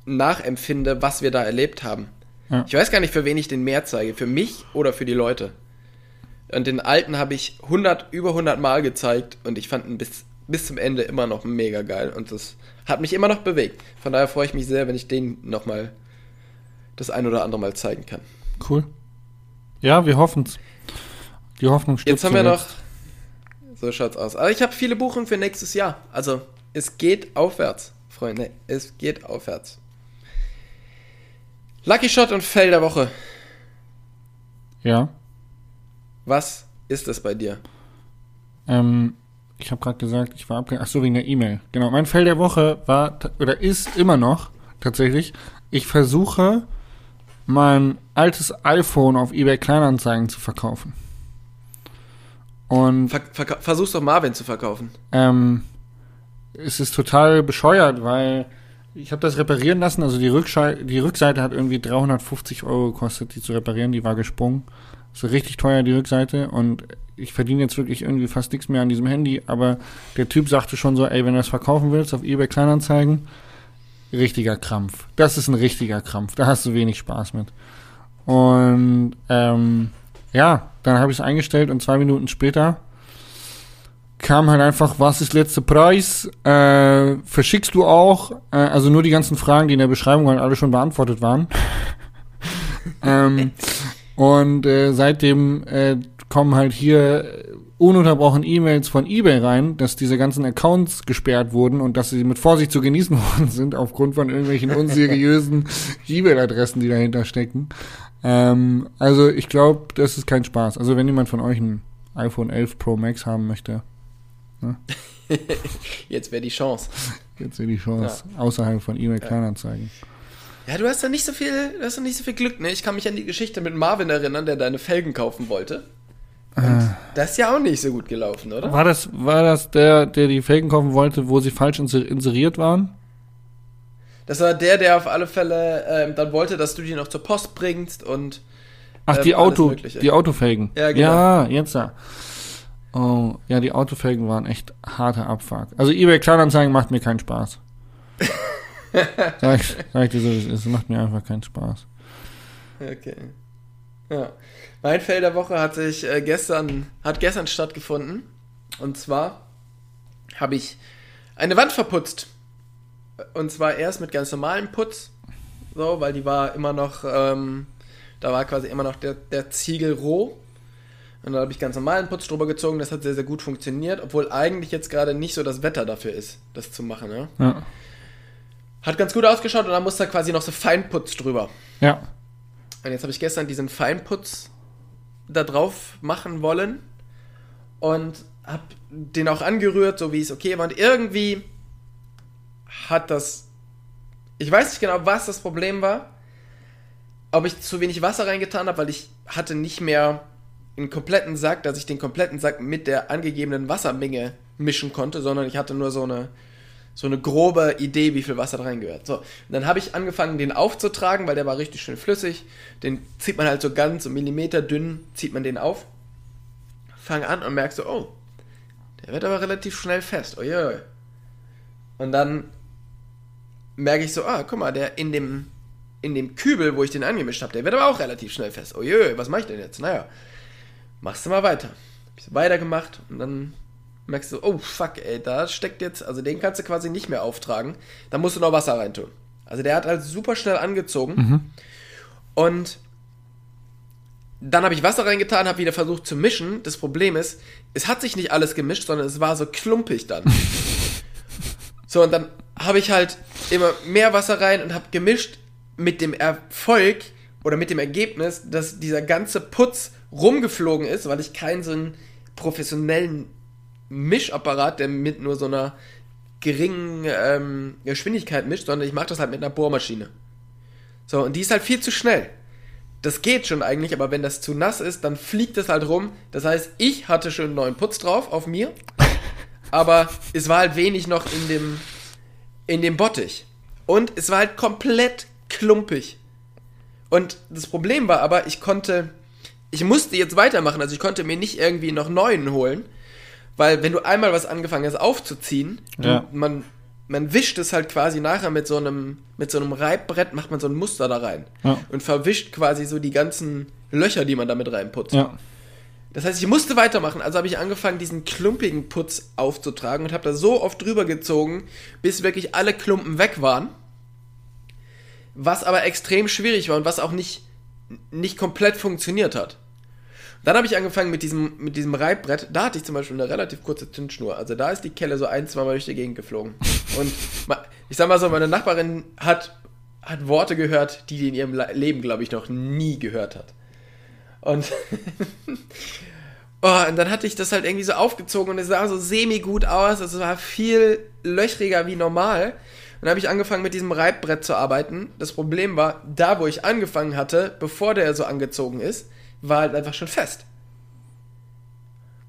nachempfinde, was wir da erlebt haben. Ja. Ich weiß gar nicht, für wen ich den mehr zeige, für mich oder für die Leute. Und den alten habe ich 100, über 100 Mal gezeigt und ich fand ihn bis, bis zum Ende immer noch mega geil und das hat mich immer noch bewegt. Von daher freue ich mich sehr, wenn ich den nochmal das ein oder andere Mal zeigen kann. Cool. Ja, wir hoffen's. Die Hoffnung stirbt Jetzt haben wir noch. So schaut's aus. Aber ich habe viele Buchungen für nächstes Jahr. Also, es geht aufwärts, Freunde. Es geht aufwärts. Lucky Shot und Fell der Woche. Ja. Was ist es bei dir? Ähm, ich habe gerade gesagt, ich war abge... Ach so, wegen der E-Mail. Genau, mein Fell der Woche war, oder ist immer noch, tatsächlich, ich versuche, mein altes iPhone auf eBay Kleinanzeigen zu verkaufen. Und Ver versuch's doch Marvin zu verkaufen. ähm, es ist total bescheuert, weil ich habe das reparieren lassen. Also die, die Rückseite hat irgendwie 350 Euro gekostet, die zu reparieren. Die war gesprungen. Ist richtig teuer, die Rückseite. Und ich verdiene jetzt wirklich irgendwie fast nichts mehr an diesem Handy. Aber der Typ sagte schon so, ey, wenn du das verkaufen willst auf eBay Kleinanzeigen, richtiger Krampf. Das ist ein richtiger Krampf. Da hast du wenig Spaß mit. Und ähm, ja, dann habe ich es eingestellt und zwei Minuten später kam halt einfach, was ist letzter Preis? Äh, verschickst du auch? Äh, also nur die ganzen Fragen, die in der Beschreibung halt alle schon beantwortet waren. *laughs* ähm, und äh, seitdem äh, kommen halt hier ununterbrochen E-Mails von eBay rein, dass diese ganzen Accounts gesperrt wurden und dass sie mit Vorsicht zu genießen *laughs* worden sind aufgrund von irgendwelchen unseriösen *laughs* E-Mail-Adressen, die dahinter stecken. Ähm, also ich glaube, das ist kein Spaß. Also wenn jemand von euch ein iPhone 11 Pro Max haben möchte, *laughs* Jetzt wäre die Chance. jetzt sehe die Chance außerhalb von eBay Kleinanzeigen. Ja, du hast ja nicht so viel, du hast ja nicht so viel Glück, ne? Ich kann mich an die Geschichte mit Marvin erinnern, der deine Felgen kaufen wollte. Und das ist ja auch nicht so gut gelaufen, oder? War das, war das der, der die Felgen kaufen wollte, wo sie falsch inser- inseriert waren? Das war der, der auf alle Fälle ähm, dann wollte, dass du die noch zur Post bringst und Ach, Ähm, die Auto, die Autofelgen. Ja, genau. Ja, jetzt ja. Oh, ja, die Autofelgen waren echt harter Abfuck. Also eBay Kleinanzeigen macht mir keinen Spaß. *laughs* sag, ich, sag dir so, wie es ist. Es macht mir einfach keinen Spaß. Okay. Ja. Mein Fail der Woche hat sich äh, gestern, hat gestern stattgefunden. Und zwar habe ich eine Wand verputzt. Und zwar erst mit ganz normalem Putz. So, weil die war immer noch, ähm, da war quasi immer noch der, der Ziegel roh. Und dann habe ich ganz normalen Putz drüber gezogen. Das hat sehr, sehr gut funktioniert. Obwohl eigentlich jetzt gerade nicht so das Wetter dafür ist, das zu machen. Ja? Ja. Hat ganz gut ausgeschaut und dann musste da quasi noch so Feinputz drüber. Ja. Und jetzt habe ich gestern diesen Feinputz da drauf machen wollen und habe den auch angerührt, so wie es okay war. Und irgendwie hat das. Ich weiß nicht genau, was das Problem war. Ob ich zu wenig Wasser reingetan habe, weil ich hatte nicht mehr einen kompletten Sack, dass ich den kompletten Sack mit der angegebenen Wassermenge mischen konnte, sondern ich hatte nur so eine so eine grobe Idee, wie viel Wasser da reingehört. So, und dann habe ich angefangen, den aufzutragen, weil der war richtig schön flüssig. Den zieht man halt so ganz, so Millimeter dünn, zieht man den auf. Fang an und merkst so, oh, der wird aber relativ schnell fest. Oh je. Und dann merke ich so, ah, guck mal, der in dem, in dem Kübel, wo ich den angemischt habe, der wird aber auch relativ schnell fest. Oh je, was mache ich denn jetzt? Naja, machst du mal weiter. Hab ich so weitergemacht und dann merkst du, oh fuck, ey, da steckt jetzt, also den kannst du quasi nicht mehr auftragen. Da musst du noch Wasser reintun. Also der hat halt super schnell angezogen. Und dann habe ich Wasser reingetan, habe wieder versucht zu mischen. Das Problem ist, es hat sich nicht alles gemischt, sondern es war so klumpig dann. *laughs* so, und dann habe ich halt immer mehr Wasser rein und habe gemischt mit dem Erfolg oder mit dem Ergebnis, dass dieser ganze Putz rumgeflogen ist, weil ich keinen so einen professionellen Mischapparat, der mit nur so einer geringen ähm, Geschwindigkeit mischt, sondern ich mache das halt mit einer Bohrmaschine. So, und die ist halt viel zu schnell. Das geht schon eigentlich, aber wenn das zu nass ist, dann fliegt es halt rum. Das heißt, ich hatte schon einen neuen Putz drauf auf mir, aber es war halt wenig noch in dem, in dem Bottich. Und es war halt komplett klumpig. Und das Problem war aber, ich konnte, ich musste jetzt weitermachen, also ich konnte mir nicht irgendwie noch neuen holen, weil wenn du einmal was angefangen hast aufzuziehen, Ja. man, man wischt es halt quasi nachher mit so einem, mit so einem Reibbrett, macht man so ein Muster da rein. Ja. Und verwischt quasi so die ganzen Löcher, die man damit reinputzt. Ja. Das heißt, ich musste weitermachen, also habe ich angefangen, diesen klumpigen Putz aufzutragen und habe da so oft drüber gezogen, bis wirklich alle Klumpen weg waren. Was aber extrem schwierig war und was auch nicht, nicht komplett funktioniert hat. Dann habe ich angefangen mit diesem, mit diesem Reibbrett. Da hatte ich zum Beispiel eine relativ kurze Zündschnur. Also da ist die Kelle so ein, zweimal durch die Gegend geflogen. *laughs* Und ich sag mal so, meine Nachbarin hat, hat Worte gehört, die die in ihrem Le- Leben, glaube ich, noch nie gehört hat. Und, *laughs* oh, und dann hatte ich das halt irgendwie so aufgezogen und es sah so semi-gut aus. Es war viel löchriger wie normal. Und dann habe ich angefangen mit diesem Reibbrett zu arbeiten. Das Problem war, da wo ich angefangen hatte, bevor der so angezogen ist, war halt einfach schon fest.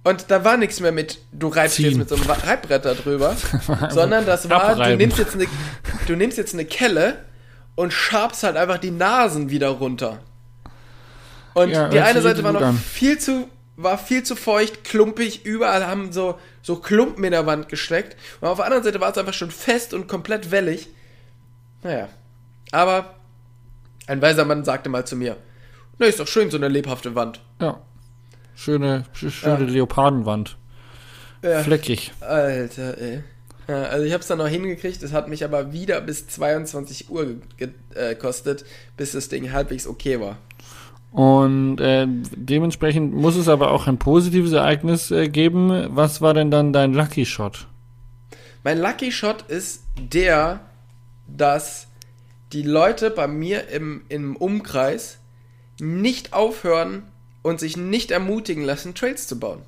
Und da war nichts mehr mit, du reibst Ziehen. jetzt mit so einem Reibbrett da drüber, *laughs* sondern das war, du nimmst, jetzt eine, du nimmst jetzt eine Kelle und schabst halt einfach die Nasen wieder runter. Und Ja, die eine Seite war gut noch an. viel zu, war viel zu feucht, klumpig, überall haben so, so Klumpen in der Wand gesteckt. Und auf der anderen Seite war es einfach schon fest und komplett wellig. Naja. Aber ein weiser Mann sagte mal zu mir, na, ist doch schön, so eine lebhafte Wand. Ja. Schöne, sch- schöne Ja. Leopardenwand. Ja. Fleckig. Alter, ey. Ja, also ich hab's dann noch hingekriegt, es hat mich aber wieder bis 22 Uhr äh, gekostet, bis das Ding halbwegs okay war. Und äh, dementsprechend muss es aber auch ein positives Ereignis äh, geben. Was war denn dann dein Lucky Shot? Mein Lucky Shot ist der, dass die Leute bei mir im, im Umkreis nicht aufhören und sich nicht ermutigen lassen, Trails zu bauen.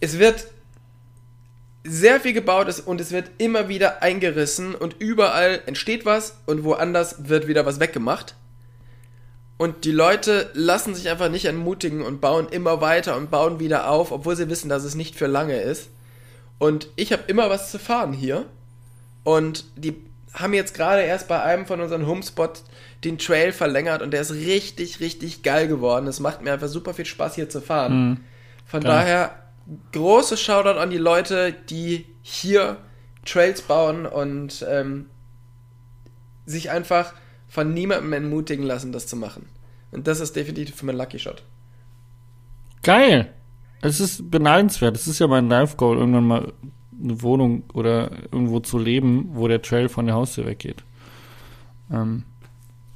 Es wird sehr viel gebaut und es wird immer wieder eingerissen und überall entsteht was und woanders wird wieder was weggemacht. Und die Leute lassen sich einfach nicht entmutigen und bauen immer weiter und bauen wieder auf, obwohl sie wissen, dass es nicht für lange ist. Und ich habe immer was zu fahren hier. Und die haben jetzt gerade erst bei einem von unseren Homespots den Trail verlängert und der ist richtig, richtig geil geworden. Es macht mir einfach super viel Spaß hier zu fahren. Von Geil. daher großes Shoutout an die Leute, die hier Trails bauen und ähm, sich einfach von niemandem entmutigen lassen, das zu machen. Und das ist definitiv für mein Lucky Shot. Geil. Es ist beneidenswert. Es ist ja mein Life-Goal, irgendwann mal eine Wohnung oder irgendwo zu leben, wo der Trail von der Haustür weggeht. Ähm,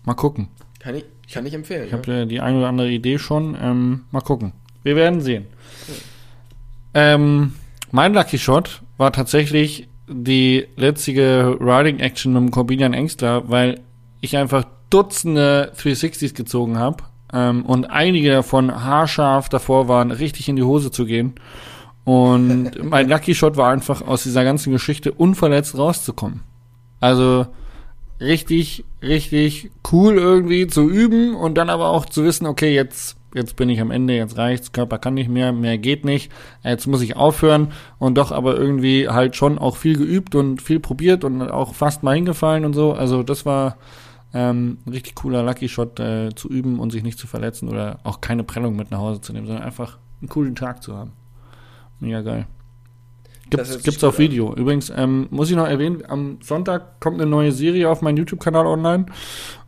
mal gucken. Kann ich, kann ich empfehlen. Ich habe ja die eine oder andere Idee schon. Ähm, mal gucken. Wir werden sehen. Ähm, mein Lucky Shot war tatsächlich die letztige Riding Action mit dem Corbinian Engstler, weil ich einfach Dutzende 360s gezogen habe ähm, und einige davon haarscharf davor waren, richtig in die Hose zu gehen. Und mein Lucky Shot war einfach aus dieser ganzen Geschichte unverletzt rauszukommen. Also richtig, richtig cool irgendwie zu üben und dann aber auch zu wissen, okay, jetzt, jetzt bin ich am Ende, jetzt reicht's, Körper kann nicht mehr, mehr geht nicht, jetzt muss ich aufhören und doch aber irgendwie halt schon auch viel geübt und viel probiert und auch fast mal hingefallen und so. Also das war ähm, ein richtig cooler Lucky Shot äh, zu üben und sich nicht zu verletzen oder auch keine Prellung mit nach Hause zu nehmen, sondern einfach einen coolen Tag zu haben. Mega geil. Gibt's, gibt's auf an. Video. Übrigens, ähm, muss ich noch erwähnen, am Sonntag kommt eine neue Serie auf meinen YouTube-Kanal online.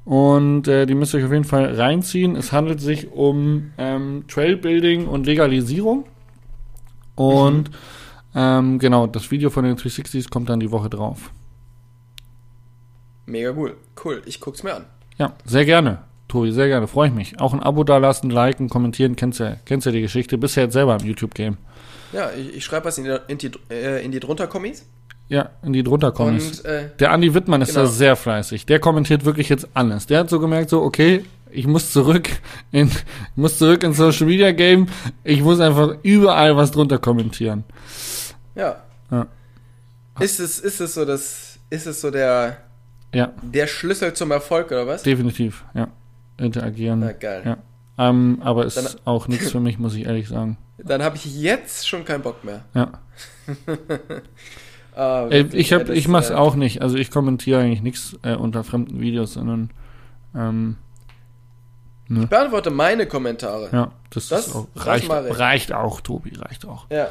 Und äh, die müsst ihr euch auf jeden Fall reinziehen. Es handelt sich um ähm, Trailbuilding und Legalisierung. Und ähm, genau, das Video von den 360s kommt dann die Woche drauf. Mega cool. Cool, ich guck's mir an. Ja, sehr gerne. Tobi, sehr gerne. Freue ich mich. Auch ein Abo dalassen, liken, kommentieren. Kennst ja, kennst ja die Geschichte. Bist ja jetzt selber im YouTube-Game. Ja, ich, ich schreibe was in die, in die, äh, in die drunter Kommis. Ja, in die drunter kommen. Und äh, Der Andi Wittmann ist Genau. da sehr fleißig. Der kommentiert wirklich jetzt alles. Der hat so gemerkt, so, okay, ich muss zurück in, muss zurück in Social Media Game. Ich muss einfach überall was drunter kommentieren. ja. Ja. Ist es, ist es so das, ist es so der, Ja, der Schlüssel zum Erfolg oder was? definitiv, ja. Interagieren. Na geil. Ja. Ähm, aber ist Dann- auch nichts für mich, muss ich ehrlich sagen. Dann habe ich jetzt schon keinen Bock mehr. Ja. *laughs* Ah, wirklich, ich hab, ja, ich mach's äh, auch nicht. Also ich kommentiere eigentlich nichts äh, unter fremden Videos, sondern ähm, Ich beantworte meine Kommentare. ja, das, Das- auch, reicht, mache ich. reicht auch, Tobi, reicht auch. Ja,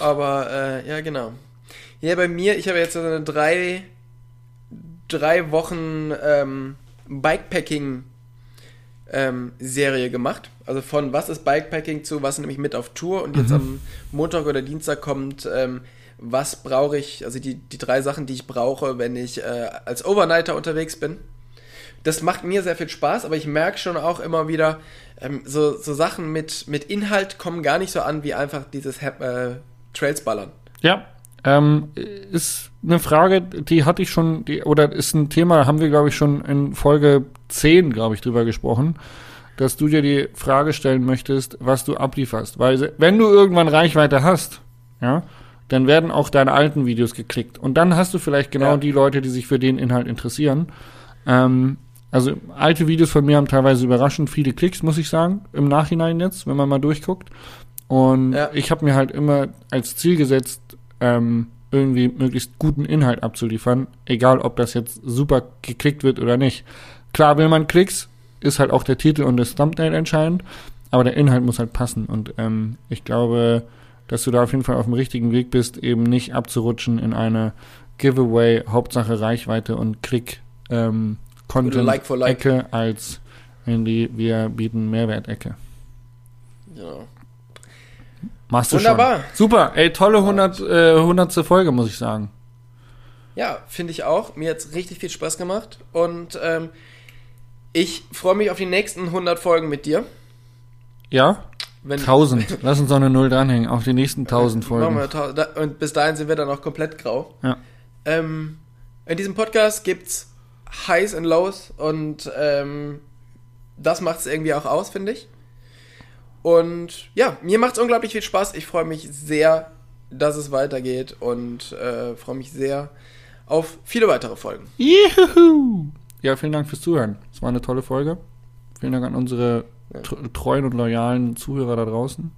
aber äh, ja, genau. Ja, bei mir, ich habe jetzt so eine drei, drei Wochen ähm, Bikepacking ähm, Serie gemacht. Also von was ist Bikepacking zu was nehme ich mit auf Tour und jetzt am Montag oder Dienstag kommt ähm, was brauche ich, also die, die drei Sachen, die ich brauche, wenn ich äh, als Overnighter unterwegs bin. Das macht mir sehr viel Spaß, aber ich merke schon auch immer wieder, ähm, so, so Sachen mit, mit Inhalt kommen gar nicht so an wie einfach dieses äh, Trails ballern. Ja, ähm, ist eine Frage, die hatte ich schon, die, oder ist ein Thema, da haben wir, glaube ich, schon in Folge 10, glaube ich, drüber gesprochen, dass du dir die Frage stellen möchtest, was du ablieferst. Weil wenn du irgendwann Reichweite hast, ja, dann werden auch deine alten Videos geklickt. Und dann hast du vielleicht genau Ja. die Leute, die sich für den Inhalt interessieren. Ähm, also alte Videos von mir haben teilweise überraschend viele Klicks, muss ich sagen, im Nachhinein jetzt, wenn man mal durchguckt. Und Ja. ich habe mir halt immer als Ziel gesetzt, ähm, irgendwie möglichst guten Inhalt abzuliefern, egal ob das jetzt super geklickt wird oder nicht. Klar will man Klicks, ist halt auch der Titel und das Thumbnail entscheidend, aber der Inhalt muss halt passen. Und ähm, ich glaube, dass du da auf jeden Fall auf dem richtigen Weg bist, eben nicht abzurutschen in eine Giveaway, Hauptsache Reichweite und Klick ähm, Content Like like. Ecke als in die wir bieten Mehrwert-Ecke. Ja. Machst du Wunderbar. schon. Super, ey, tolle 100, äh, 100. Folge, muss ich sagen. Ja, finde ich auch. Mir hat's richtig viel Spaß gemacht. Und ähm, ich freue mich auf die nächsten 100 Folgen mit dir. Ja? Wenn, 1000. *laughs* Lass uns noch eine Null dranhängen. Auf die nächsten 1000 Machen Folgen. wir und bis dahin sind wir dann auch komplett grau. Ja. Ähm, in diesem Podcast gibt's Highs und Lows und ähm, das macht's irgendwie auch aus, finde ich. Und ja, mir macht's unglaublich viel Spaß. Ich freue mich sehr, dass es weitergeht und äh, freue mich sehr auf viele weitere Folgen. Juhu! Ja, vielen Dank fürs Zuhören. Es war eine tolle Folge. Vielen Dank an unsere tr- treuen und loyalen Zuhörer da draußen.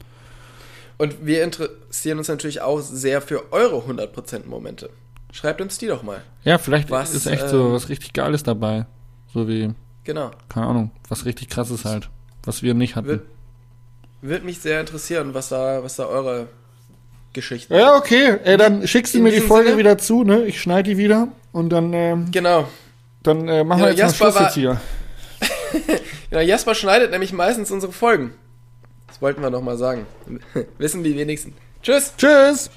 Und wir interessieren uns natürlich auch sehr für eure 100% Momente. Schreibt uns die doch mal. Ja, vielleicht Was, ist echt so ähm, was richtig Geiles dabei. So wie, Genau. keine Ahnung, was richtig krasses halt. Was wir nicht hatten. Wird mich sehr interessieren, was da, was da eure Geschichten Ja, okay. Ey, dann schickst du In mir die Folge Sinne? wieder zu, ne? Ich schneide die wieder und dann, ähm, Genau. dann äh, machen Ja, wir jetzt Jasper mal Schluss jetzt *laughs* hier. Ja, Jasper schneidet nämlich meistens unsere Folgen. Das wollten wir noch mal sagen. *laughs* Wissen die wenigsten. Tschüss. Tschüss!